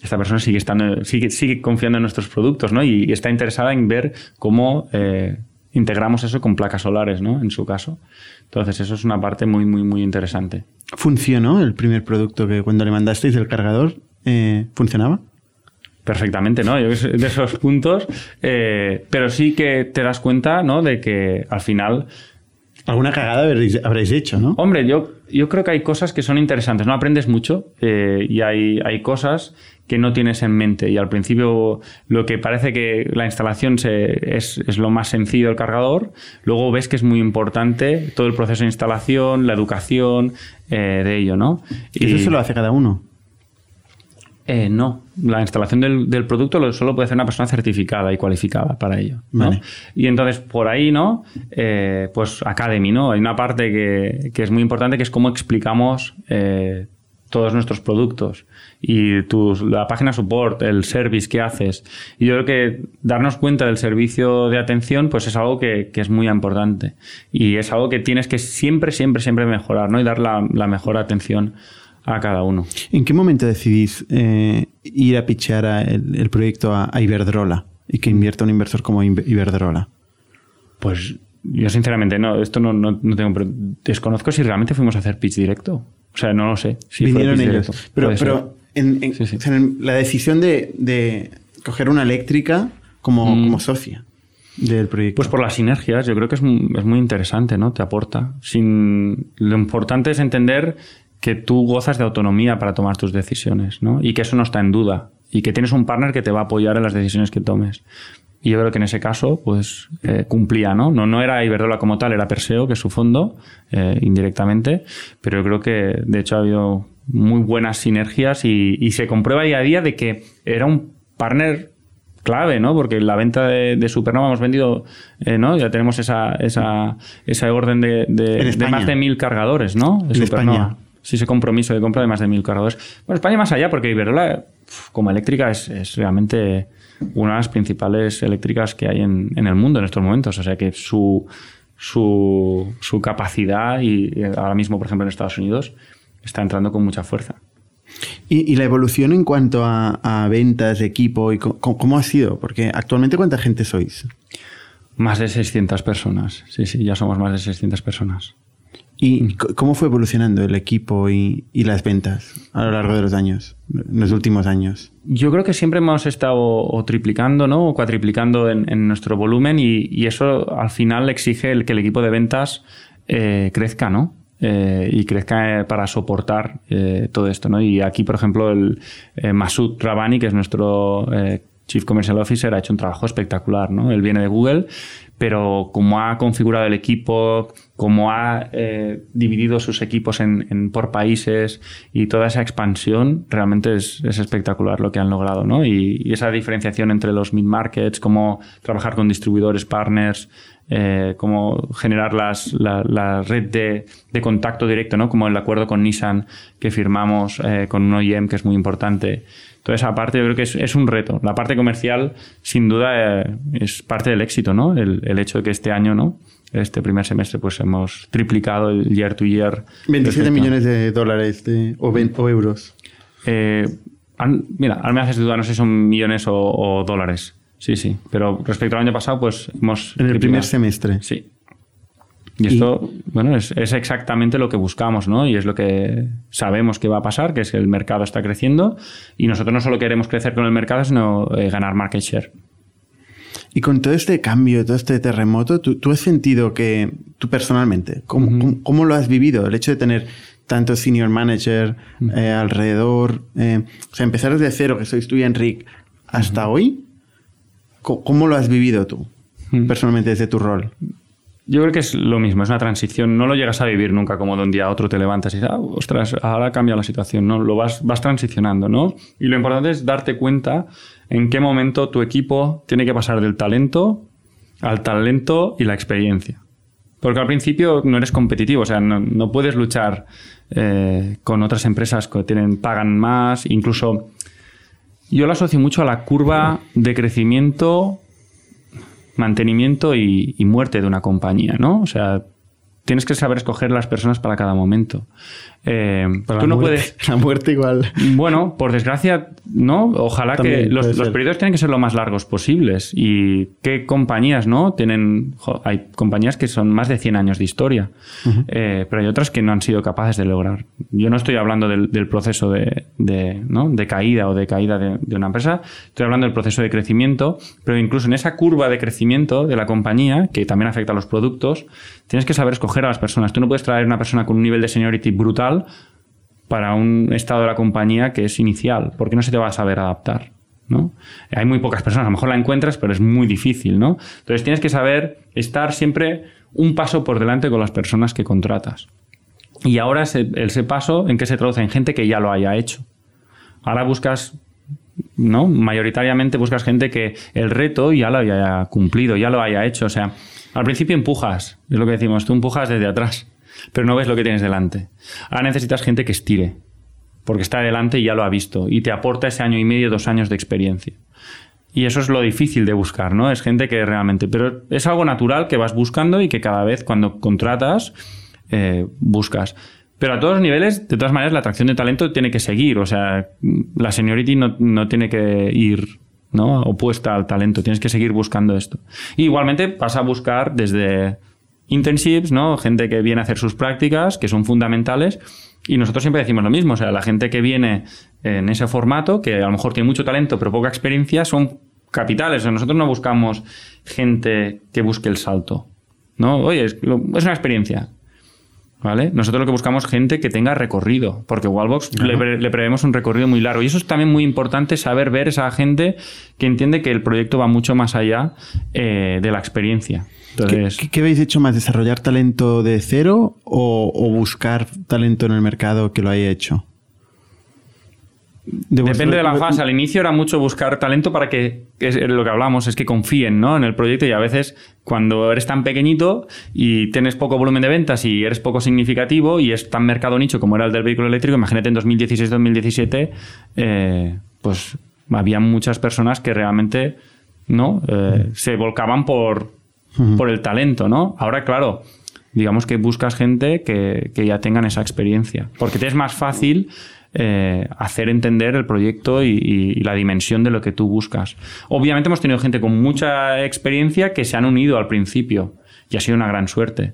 esta persona sigue, estando, sigue, sigue confiando en nuestros productos ¿no? y, está interesada en ver cómo eh, integramos eso con placas solares, ¿no? en su caso. Entonces, eso es una parte muy, muy, muy interesante. ¿Funcionó el primer producto que cuando le mandasteis el cargador? Eh, ¿Funcionaba? Perfectamente, ¿no? Yo de esos puntos, eh, pero sí que te das cuenta, ¿no? De que al final Alguna cagada habréis, hecho, ¿no? Hombre, yo, yo creo que hay cosas que son interesantes, ¿no? Aprendes mucho eh, y hay, hay cosas que no tienes en mente. Y al principio lo que parece que la instalación se, es, es, lo más sencillo del cargador, luego ves que es muy importante todo el proceso de instalación, la educación eh, de ello, ¿no? Y, ¿Y eso se lo hace cada uno? Eh, no, la instalación del, producto solo puede hacer una persona certificada y cualificada para ello. Y entonces por ahí, ¿no? Eh, pues Academy, ¿no? Hay una parte que, es muy importante que es cómo explicamos eh, todos nuestros productos y la página support, el service que haces. Y yo creo que darnos cuenta del servicio de atención, pues es algo que, es muy importante. Y es algo que tienes que siempre, siempre, siempre mejorar, ¿no? Y dar la, la mejor atención a cada uno. ¿En qué momento decidís eh, ir a pichear el, proyecto a, Iberdrola y que invierta un inversor como Iberdrola? Pues yo sinceramente no, esto no, no, tengo, pero desconozco si realmente fuimos a hacer pitch directo. O sea, no lo sé. Si Vinieron ellos. Pero, pero en, la decisión de, coger una eléctrica como, mm. como socia del proyecto. Pues por las sinergias, yo creo que es, es, muy interesante, ¿no? Te aporta. Sin, lo importante es entender que tú gozas de autonomía para tomar tus decisiones, ¿no? Y que eso no está en duda. Y que tienes un partner que te va a apoyar en las decisiones que tomes. Y yo creo que en ese caso, pues, eh, cumplía, ¿no? ¿no? No era Iberdrola como tal, era Perseo, que es su fondo, eh, indirectamente. Pero yo creo que, de hecho, ha habido muy buenas sinergias y, se comprueba día a día de que era un partner clave, ¿no? Porque la venta de, Supernova hemos vendido, eh, ¿no? Ya tenemos esa, esa, esa orden de, de, más de mil cargadores, ¿no? De Supernova. Sí, ese compromiso de compra de más de mil cargadores. Bueno, España más allá, porque Iberola, como eléctrica, es, realmente una de las principales eléctricas que hay en, el mundo en estos momentos. O sea que su, su, su, capacidad, y ahora mismo, por ejemplo, en Estados Unidos, está entrando con mucha fuerza. ¿Y, la evolución en cuanto a, ventas, de equipo, y cómo, ha sido? Porque actualmente, ¿cuánta gente sois? Más de 600 personas. Sí, sí, ya somos más de 600 personas. ¿Y cómo fue evolucionando el equipo y, las ventas a lo largo de los años, en los últimos años? Yo creo que siempre hemos estado o triplicando ¿no? o cuatriplicando en, nuestro volumen y, eso al final exige el que el equipo de ventas eh, crezca, ¿no? Eh, y crezca eh, para soportar todo esto, ¿no? Y aquí, por ejemplo, el Masud Rabani, que es nuestro Chief Commercial Officer, ha hecho un trabajo espectacular, ¿no? Él viene de Google, pero como ha configurado el equipo, como ha eh, dividido sus equipos en, por países y toda esa expansión, realmente es, espectacular lo que han logrado, ¿no? Y, esa diferenciación entre los mid-markets, cómo trabajar con distribuidores, partners, eh, cómo generar las, la, red de, contacto directo, ¿no? Como el acuerdo con Nissan que firmamos eh, con un OEM que es muy importante. Toda esa parte yo creo que es, un reto. La parte comercial, sin duda, es parte del éxito, ¿no? El, hecho de que este año, ¿no? Este primer semestre, pues hemos triplicado el year to year. 27 millones de dólares o, euros. Eh, mira, ahora me haces duda, no sé si son millones o, dólares. Sí, sí. Pero respecto al año pasado, pues hemos. En el primer semestre. Sí. Y esto, bueno, es, exactamente lo que buscamos, ¿no? Y es lo que sabemos que va a pasar, que es que el mercado está creciendo y nosotros no solo queremos crecer con el mercado, sino eh, ganar market share. Y con todo este cambio, todo este terremoto, ¿tú, has sentido que, tú personalmente, ¿cómo, lo has vivido? El hecho de tener tanto senior manager eh, alrededor, eh, o sea, empezar desde cero, que sois tú y Enric, hasta hoy, ¿cómo lo has vivido tú, personalmente, desde tu rol? Yo creo que es lo mismo, es una transición. No lo llegas a vivir nunca como de un día a otro te levantas y dices, ah, ostras, ahora cambia la situación. No, lo vas, vas transicionando, ¿no? Y lo importante es darte cuenta en qué momento tu equipo tiene que pasar del talento al talento y la experiencia. Porque al principio no eres competitivo, o sea, no, puedes luchar eh, con otras empresas que tienen, pagan más, incluso yo lo asocio mucho a la curva de crecimiento mantenimiento y, muerte de una compañía, ¿no? O sea, tienes que saber escoger las personas para cada momento. Eh, Para tú la no muerte- puedes. La muerte igual. Bueno, por desgracia, no. Ojalá que los, los periodos tienen que ser lo más largos posibles. ¿Y qué compañías, no? Tienen. jo, hay compañías que son más de 100 años de historia, Eh, pero hay otras que no han sido capaces de lograr. Yo no estoy hablando del, del proceso de, de, ¿no? de caída o de caída de, de una empresa, estoy hablando del proceso de crecimiento, pero incluso en esa curva de crecimiento de la compañía, que también afecta a los productos, tienes que saber escoger a las personas. Tú no puedes traer una persona con un nivel de seniority brutal para un estado de la compañía que es inicial, porque no se te va a saber adaptar. ¿no? Hay muy pocas personas, a lo mejor la encuentras, pero es muy difícil. ¿no? Entonces tienes que saber estar siempre un paso por delante con las personas que contratas. Y ahora ese, paso, ¿en qué se traduce? En gente que ya lo haya hecho. Ahora buscas, ¿no? Mayoritariamente buscas gente que el reto ya lo haya cumplido, ya lo haya hecho. O sea, al principio empujas, es lo que decimos, tú empujas desde atrás, pero no ves lo que tienes delante. Ahora necesitas gente que estire, porque está delante y ya lo ha visto, y te aporta ese año y medio, dos años de experiencia. Y eso es lo difícil de buscar, ¿no? Es gente que realmente. Pero es algo natural que vas buscando y que cada vez cuando contratas eh, buscas. Pero a todos los niveles, de todas maneras, la atracción de talento tiene que seguir. O sea, la seniority no, no tiene que ir ¿no? opuesta al talento. Tienes que seguir buscando esto. Igualmente vas a buscar desde internships, ¿no? Gente que viene a hacer sus prácticas, que son fundamentales. Y nosotros siempre decimos lo mismo. O sea, la gente que viene en ese formato, que a lo mejor tiene mucho talento pero poca experiencia, son capitales. O nosotros no buscamos gente que busque el salto. ¿no? Oye, es una experiencia. ¿Vale? Nosotros lo que buscamos es gente que tenga recorrido, porque Wallbox le, pre- le prevemos un recorrido muy largo. Y eso es también muy importante saber ver esa gente que entiende que el proyecto va mucho más allá eh, de la experiencia. ¿Qué, Entonces, qué- qué habéis hecho más? ¿Desarrollar talento de cero o, o buscar talento en el mercado que lo haya hecho? De Depende de la fase. Al inicio era mucho buscar talento para que, es lo que hablamos, es que confíen ¿no? en el proyecto y a veces cuando eres tan pequeñito y tienes poco volumen de ventas y eres poco significativo y es tan mercado nicho como era el del vehículo eléctrico, imagínate en 2016-2017, eh, pues había muchas personas que realmente ¿no? Eh, se volcaban por, por el talento. ¿no? Ahora, claro, digamos que buscas gente que, que ya tengan esa experiencia, porque te es más fácil eh, hacer entender el proyecto y, la dimensión de lo que tú buscas. Obviamente hemos tenido gente con mucha experiencia que se han unido al principio y ha sido una gran suerte.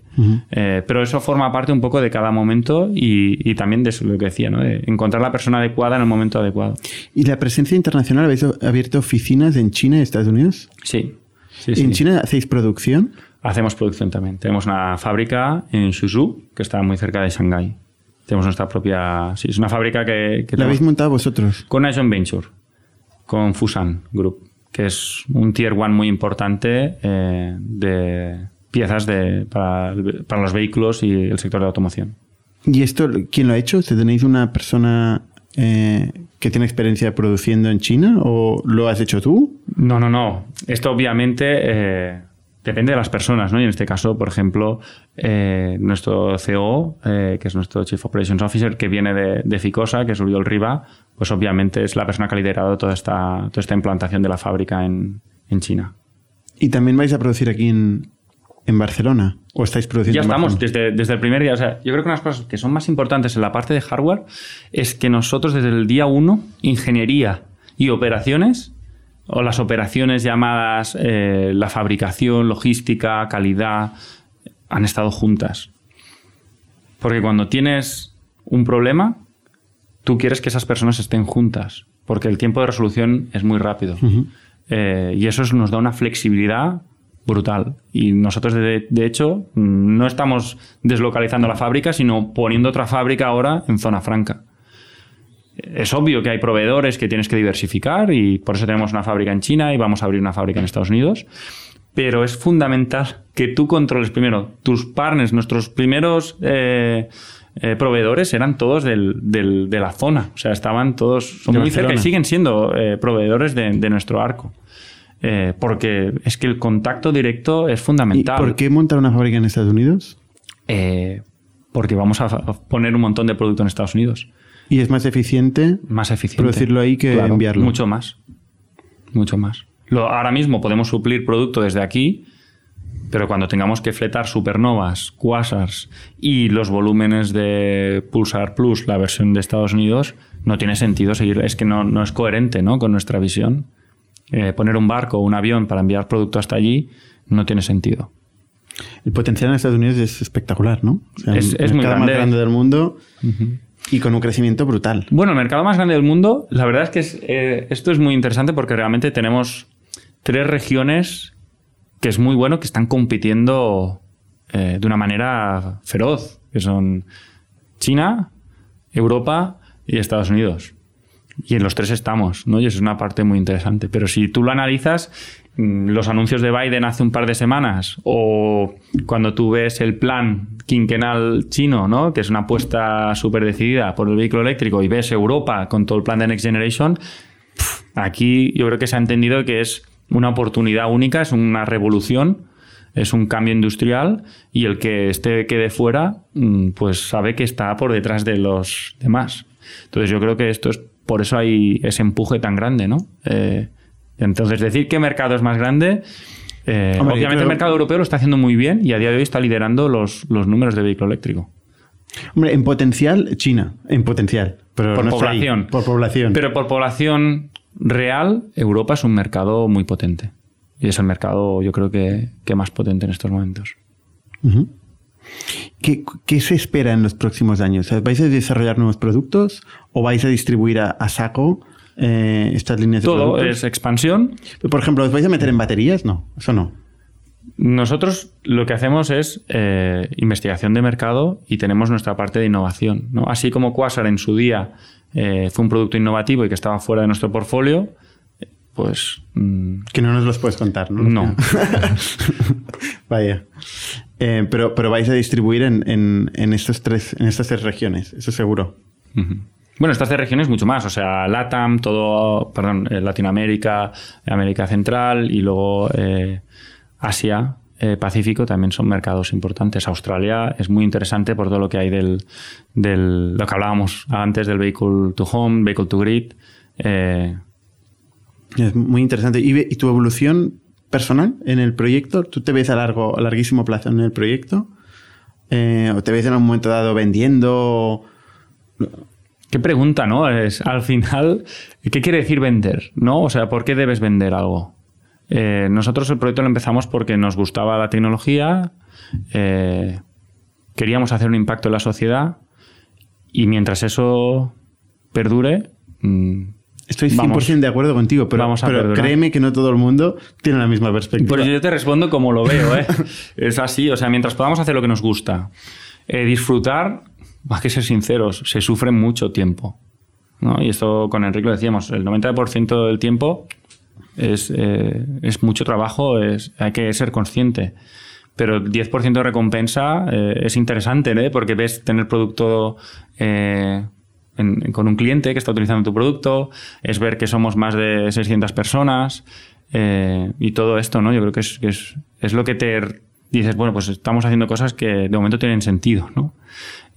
Eh, pero eso forma parte un poco de cada momento y, y también de eso, lo que decía, ¿no? de encontrar la persona adecuada en el momento adecuado. ¿Y la presencia internacional? ¿Habéis abierto oficinas en China y Estados Unidos? Sí. sí, ¿En sí. China hacéis producción? Hacemos producción también. Tenemos una fábrica en Suzhou, que está muy cerca de Shanghái. Tenemos nuestra propia... Sí, es una fábrica que... que ¿La habéis montado vosotros? con joint venture, con Fusan Group, que es un tier one muy importante eh, de piezas de, para, para los vehículos y el sector de automoción. ¿Y esto quién lo ha hecho? ¿Te ¿Tenéis una persona eh, que tiene experiencia produciendo en China o lo has hecho tú? No, no, no. Esto obviamente eh, depende de las personas, ¿no? Y en este caso, por ejemplo, eh, nuestro CEO, eh, que es nuestro Chief Operations Officer, que viene de, de Ficosa, que es Uriol Riva, pues obviamente es la persona que ha liderado toda esta, toda esta implantación de la fábrica en, en China. ¿Y también vais a producir aquí en, en Barcelona? ¿O estáis produciendo Ya en estamos, desde, desde el primer día. O sea, yo creo que una de las cosas que son más importantes en la parte de hardware es que nosotros desde el día uno, ingeniería y operaciones, o las operaciones llamadas eh, la fabricación, logística, calidad, han estado juntas. Porque cuando tienes un problema, tú quieres que esas personas estén juntas, porque el tiempo de resolución es muy rápido. Eh, y eso es- nos da una flexibilidad brutal. Y nosotros, de, de hecho, no estamos deslocalizando la fábrica, sino poniendo otra fábrica ahora en zona franca. Es obvio que hay proveedores que tienes que diversificar y por eso tenemos una fábrica en China y vamos a abrir una fábrica en Estados Unidos. Pero es fundamental que tú controles primero tus partners, nuestros primeros eh, eh, proveedores eran todos del- del- de la zona. O sea, estaban todos son muy cerca y siguen siendo eh, proveedores de, de nuestro arco. Porque es que el contacto directo es ¿Y fundamental. por qué montar una fábrica en Estados Unidos? Porque vamos a, a poner un montón de producto en Estados Unidos. ¿Y es más eficiente Más eficiente. producirlo ahí que Claro, enviarlo? Mucho más. Mucho más. Lo- ahora mismo podemos suplir producto desde aquí, Pero cuando tengamos que fletar supernovas, quasars y los volúmenes de Pulsar Plus, la versión de Estados Unidos, no tiene sentido seguir. Es que no, no es coherente ¿no? con nuestra visión. Eh, poner un barco o un avión para enviar producto hasta allí no tiene sentido. El potencial en Estados Unidos es espectacular, ¿no? es, el muy mercado grande. más grande del mundo y con un crecimiento brutal. Bueno, el mercado más grande del mundo, la verdad es que eh, esto es muy interesante porque realmente tenemos tres regiones que es muy bueno que están compitiendo eh, de una manera feroz, que son China, Europa y Estados Unidos. Y en los tres estamos, ¿no? Y eso es una parte muy interesante. Pero si tú lo analizas, mm, los anuncios de Biden hace un par de semanas o cuando tú ves el plan quinquenal chino, ¿no? Que es una apuesta súper decidida por el vehículo eléctrico y ves Europa con todo el plan de Next Generation, aquí yo creo que se ha entendido que es una oportunidad única, es una revolución, es un cambio industrial y el que esté quede fuera, mm, pues sabe que está por detrás de los demás. Entonces yo creo que esto es por eso hay ese empuje tan grande, ¿no? Eh, entonces decir qué mercado es más grande, eh, Hombre, obviamente creo- el mercado europeo lo está haciendo muy bien y a día de hoy está liderando los, los números de vehículo eléctrico. Hombre, en potencial, China, en potencial. Pero Por no está ahí, población. por población. Pero por población real, Europa es un mercado muy potente. Y es el mercado, yo creo que, que más potente en estos momentos. ¿Qué, qué se espera en los próximos años? ¿Vais a desarrollar nuevos productos o vais a distribuir a, a saco eh, estas líneas de Todo productos? es expansión. Por ejemplo, ¿os vais a meter en baterías? No, eso no. Nosotros lo que hacemos es eh, investigación de mercado y tenemos nuestra parte de innovación. ¿no? Así como Quasar en su día eh, fue un producto innovativo y que estaba fuera de nuestro portfolio, pues mm, Que no nos los puedes contar, ¿no? No. Vaya. Eh, pero, pero vais a distribuir en, en, en estos tres, en estas tres regiones, eso seguro. Ujú. Bueno, estas tres regiones mucho más, o sea, LATAM, todo, perdón, eh, Latinoamérica, América Central y luego eh, Asia, eh, Pacífico también son mercados importantes. Australia es muy interesante por todo lo que hay del, del lo que hablábamos antes del vehicle to home, vehicle to grid. Es muy interesante. ¿Y, ve- y tu evolución personal en el proyecto? ¿Tú te ves a, largo, larguísimo plazo en el proyecto? Eh, ¿O te ves en un momento dado vendiendo? Qué pregunta, ¿no? Es al final, ¿qué quiere decir vender? ¿No? O sea, ¿por qué debes vender algo? Eh, nosotros el proyecto lo empezamos porque nos gustaba la tecnología, eh, queríamos hacer un impacto en la sociedad y mientras eso perdure, mm, Estoy 100% Vamos. de acuerdo contigo, pero, Vamos a pero perdurar. créeme que no todo el mundo tiene la misma perspectiva. Pues yo te respondo como lo veo, ¿eh? es así, o sea, mientras podamos hacer lo que nos gusta, eh, disfrutar, hay que ser sinceros, se sufre mucho tiempo. ¿no? Y esto con Enrique lo decíamos, el 90% del tiempo es, eh, es mucho trabajo, es, hay que ser consciente. Pero el 10% de recompensa eh, es interesante, ¿eh? porque ves tener producto en- con un cliente que está utilizando tu producto, es ver que somos más de 600 personas eh, y todo esto, ¿no? Yo creo que es, que es, es lo que te dices, bueno, pues estamos haciendo cosas que de momento tienen sentido, ¿no?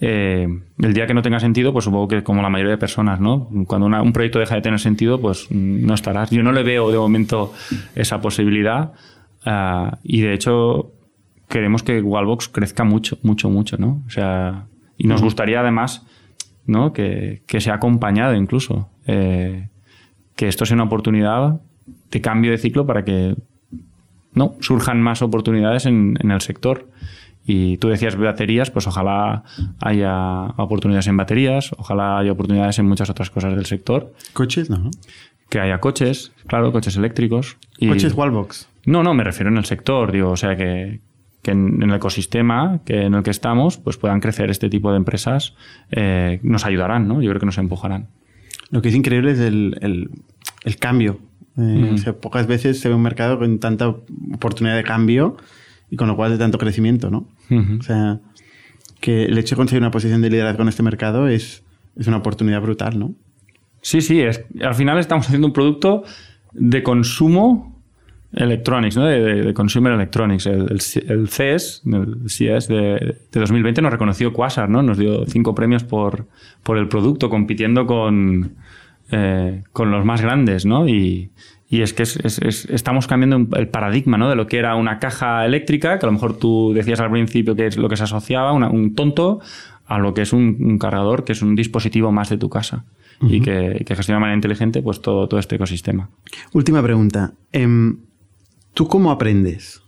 Eh, el día que no tenga sentido, pues supongo que como la mayoría de personas, ¿no? Cuando una- un proyecto deja de tener sentido, pues no estarás. Yo no le veo de momento esa posibilidad ah, y de hecho queremos que Wallbox crezca mucho, mucho, mucho, ¿no? O sea, y nos gustaría además, ¿no? Que, que sea acompañado incluso. eh, que esto sea una oportunidad de cambio de ciclo para que no surjan más oportunidades en, en el sector. Y tú decías baterías, pues ojalá haya oportunidades en baterías, ojalá haya oportunidades en muchas otras cosas del sector, ¿Coches? No, ¿no? que haya coches, claro, coches eléctricos. Y- Coches Wallbox. no, no, me refiero en el sector, digo, o sea que, que en, en el ecosistema que en el que estamos, pues puedan crecer este tipo de empresas, eh, nos ayudarán, ¿no? Yo creo que nos empujarán. Lo que es increíble es el, el- el cambio. Eh, o sea, pocas veces se ve un mercado con tanta oportunidad de cambio y con lo cual de tanto crecimiento, ¿no? O sea, que el hecho de conseguir una posición de liderazgo en este mercado es, es una oportunidad brutal, ¿no? Sí, sí, es, al final estamos haciendo un producto de consumo electronics, ¿no? de, de- de consumer electronics. El, el C- el CES, el CES de, de 2020 nos reconoció Quasar, ¿no? Nos dio cinco premios por, por el producto, compitiendo con, eh, con los más grandes, ¿no? Y, Y es que estamos cambiando el paradigma ¿no? de lo que era una caja eléctrica, que a lo mejor tú decías al principio que es lo que se asociaba, un tonto, a lo que es un, cargador, que es un dispositivo más de tu casa y que, gestiona de manera inteligente pues, todo, todo este ecosistema. Última pregunta. Em, ¿Tú cómo aprendes?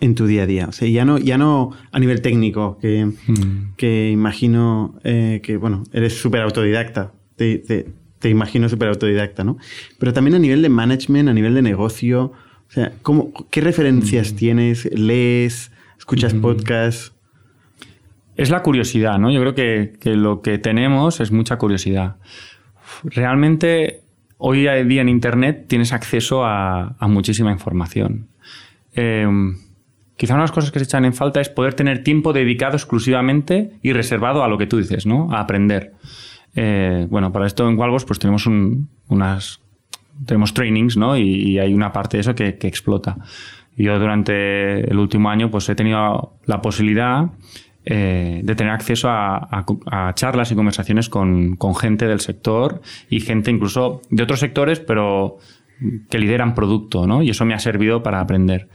en tu día a día. O sea, ya no, ya no a nivel técnico, que, mm. que imagino eh, que, bueno, eres súper autodidacta. Te, te, imagino súper autodidacta, ¿no? Pero también a nivel de management, a nivel de negocio. O sea, ¿cómo, ¿qué referencias mm. tienes? ¿Lees? ¿Escuchas mm. podcasts? Es la curiosidad, ¿no? Yo creo que, que lo que tenemos es mucha curiosidad. Realmente, hoy día en Internet tienes acceso a, muchísima información. Eh, Quizá una de las cosas que se echan en falta es poder tener tiempo dedicado exclusivamente y reservado a lo que tú dices, ¿no? A aprender. Eh, bueno, para esto en Walbos pues tenemos unas tenemos trainings, ¿no? Y, hay una parte de eso que, explota. Yo durante el último año pues he tenido la posibilidad eh, de tener acceso a, charlas y conversaciones con, gente del sector y gente incluso de otros sectores, pero que lideran producto, ¿no? Y eso me ha servido para aprender.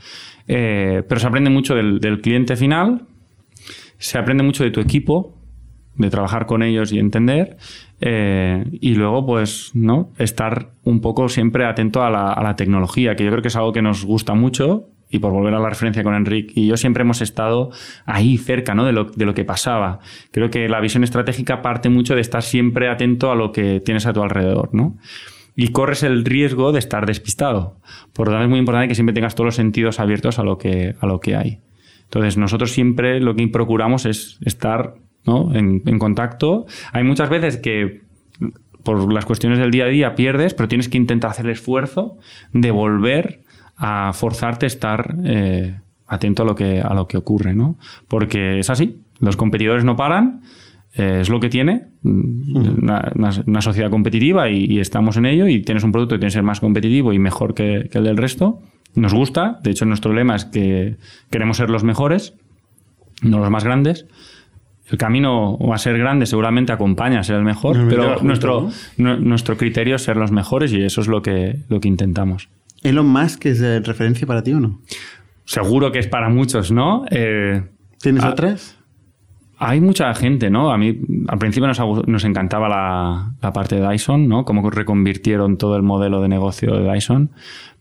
Eh, pero se aprende mucho del, cliente final, se aprende mucho de tu equipo, de trabajar con ellos y entender. Eh, y luego, pues, ¿no? Estar un poco siempre atento a la, tecnología, que yo creo que es algo que nos gusta mucho. Y por volver a la referencia con Enrique y yo siempre hemos estado ahí cerca ¿no? de, lo, de lo que pasaba. Creo que la visión estratégica parte mucho de estar siempre atento a lo que tienes a tu alrededor. ¿no? y corres el riesgo de estar despistado. Por lo tanto, es muy importante que siempre tengas todos los sentidos abiertos a lo que, a lo que hay. Entonces, nosotros siempre lo que procuramos es estar en, contacto. Hay muchas veces que por las cuestiones del día a día pierdes, pero tienes que intentar hacer el esfuerzo de volver a forzarte a estar eh, atento a lo que, a lo que ocurre, ¿no? Porque es así, los competidores no paran eh, es lo que tiene una, sociedad competitiva y, estamos en ello y tienes un producto que tiene que ser más competitivo y mejor que, el del resto. Nos gusta, de hecho nuestro lema es que queremos ser los mejores, no los más grandes. El camino a ser grande seguramente acompaña a ser el mejor, pero nuestro, nuestro criterio es ser los mejores y eso es lo que, lo que intentamos. ¿Elon Musk es de referencia para ti o no? Seguro que es para muchos, ¿no? Eh, ¿Tienes otras? Hay mucha gente, ¿no? A mí al principio nos, encantaba la, parte de Dyson, ¿no? Cómo reconvirtieron todo el modelo de negocio de Dyson,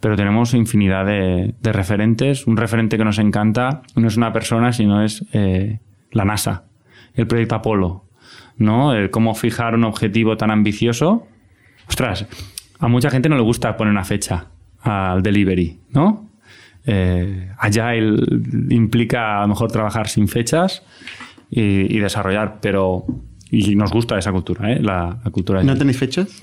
pero tenemos infinidad de, referentes. Un referente que nos encanta no es una persona, sino es eh, la NASA, el proyecto Apolo, ¿no? El cómo fijar un objetivo tan ambicioso. Ostras, a mucha gente no le gusta poner una fecha al delivery, ¿no? Eh, Agile implica a lo mejor trabajar sin fechas y, desarrollar, pero y nos gusta esa cultura, ¿eh? la, cultura. ¿No tenéis fechas?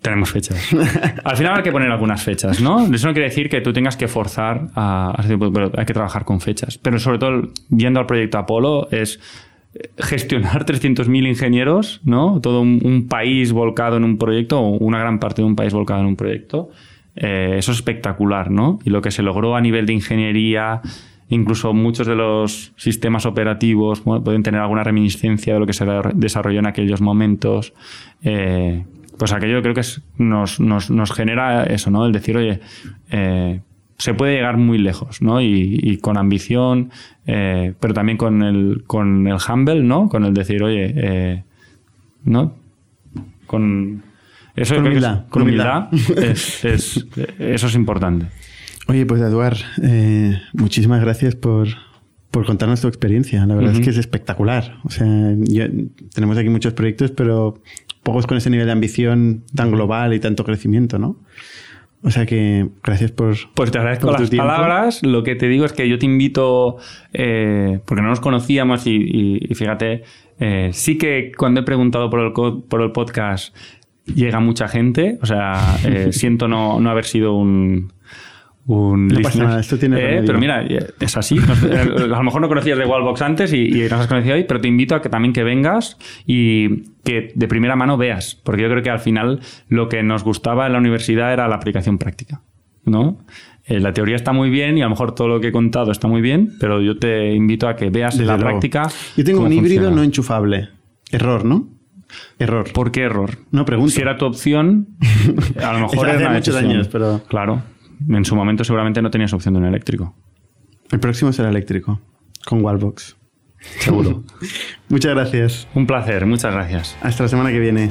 Tenemos fechas. Al final hay que poner algunas fechas, ¿no? Eso no quiere decir que tú tengas que forzar a, pero hay que trabajar con fechas. Pero sobre todo, viendo al proyecto Apolo, es gestionar 300.000 ingenieros, ¿no? Todo un, país volcado en un proyecto, o una gran parte de un país volcado en un proyecto. Eh, eso es espectacular, ¿no? Y lo que se logró a nivel de ingeniería, Incluso muchos de los sistemas operativos pueden tener alguna reminiscencia de lo que se desarrolló en aquellos momentos. Eh, pues aquello creo que nos, genera eso, ¿no? El decir, oye, eh, se puede llegar muy lejos, ¿no? Y, con ambición, pero también con el, con el humble, ¿no? Con el decir, oye, ¿no? Con eso con humildad. con humildad, eso es importante. Oye, pues Eduard, eh, muchísimas gracias por, contarnos tu experiencia. La verdad es que es espectacular. O sea, tenemos aquí muchos proyectos, pero pocos con ese nivel de ambición tan global y tanto crecimiento, ¿no? O sea que gracias por. Pues te agradezco las palabras. Lo que te digo es que yo te invito, eh, porque no nos conocíamos y, fíjate, eh, sí que cuando he preguntado por el, por el podcast llega mucha gente. O sea, siento no, no haber sido un un no pasa nada, esto tiene eh, Pero mira, es así. Eh, a lo mejor no conocías de Wallbox antes y, nos has conocido hoy, pero te invito a que también que vengas y que de primera mano veas, porque yo creo que al final lo que nos gustaba en la universidad era la aplicación práctica, ¿no? Eh, la teoría está muy bien y a lo mejor todo lo que he contado está muy bien, pero yo te invito a que veas en la práctica. Yo tengo un híbrido no enchufable. Error, ¿no? Error. ¿Por qué error? No pregunto. Si era tu opción, a lo mejor era una muchos decisión. años, pero- Claro. En su momento seguramente no tenías opción de un eléctrico. El próximo será eléctrico, con Wallbox. Seguro. Muchas gracias. un placer, muchas gracias. Hasta la semana que viene.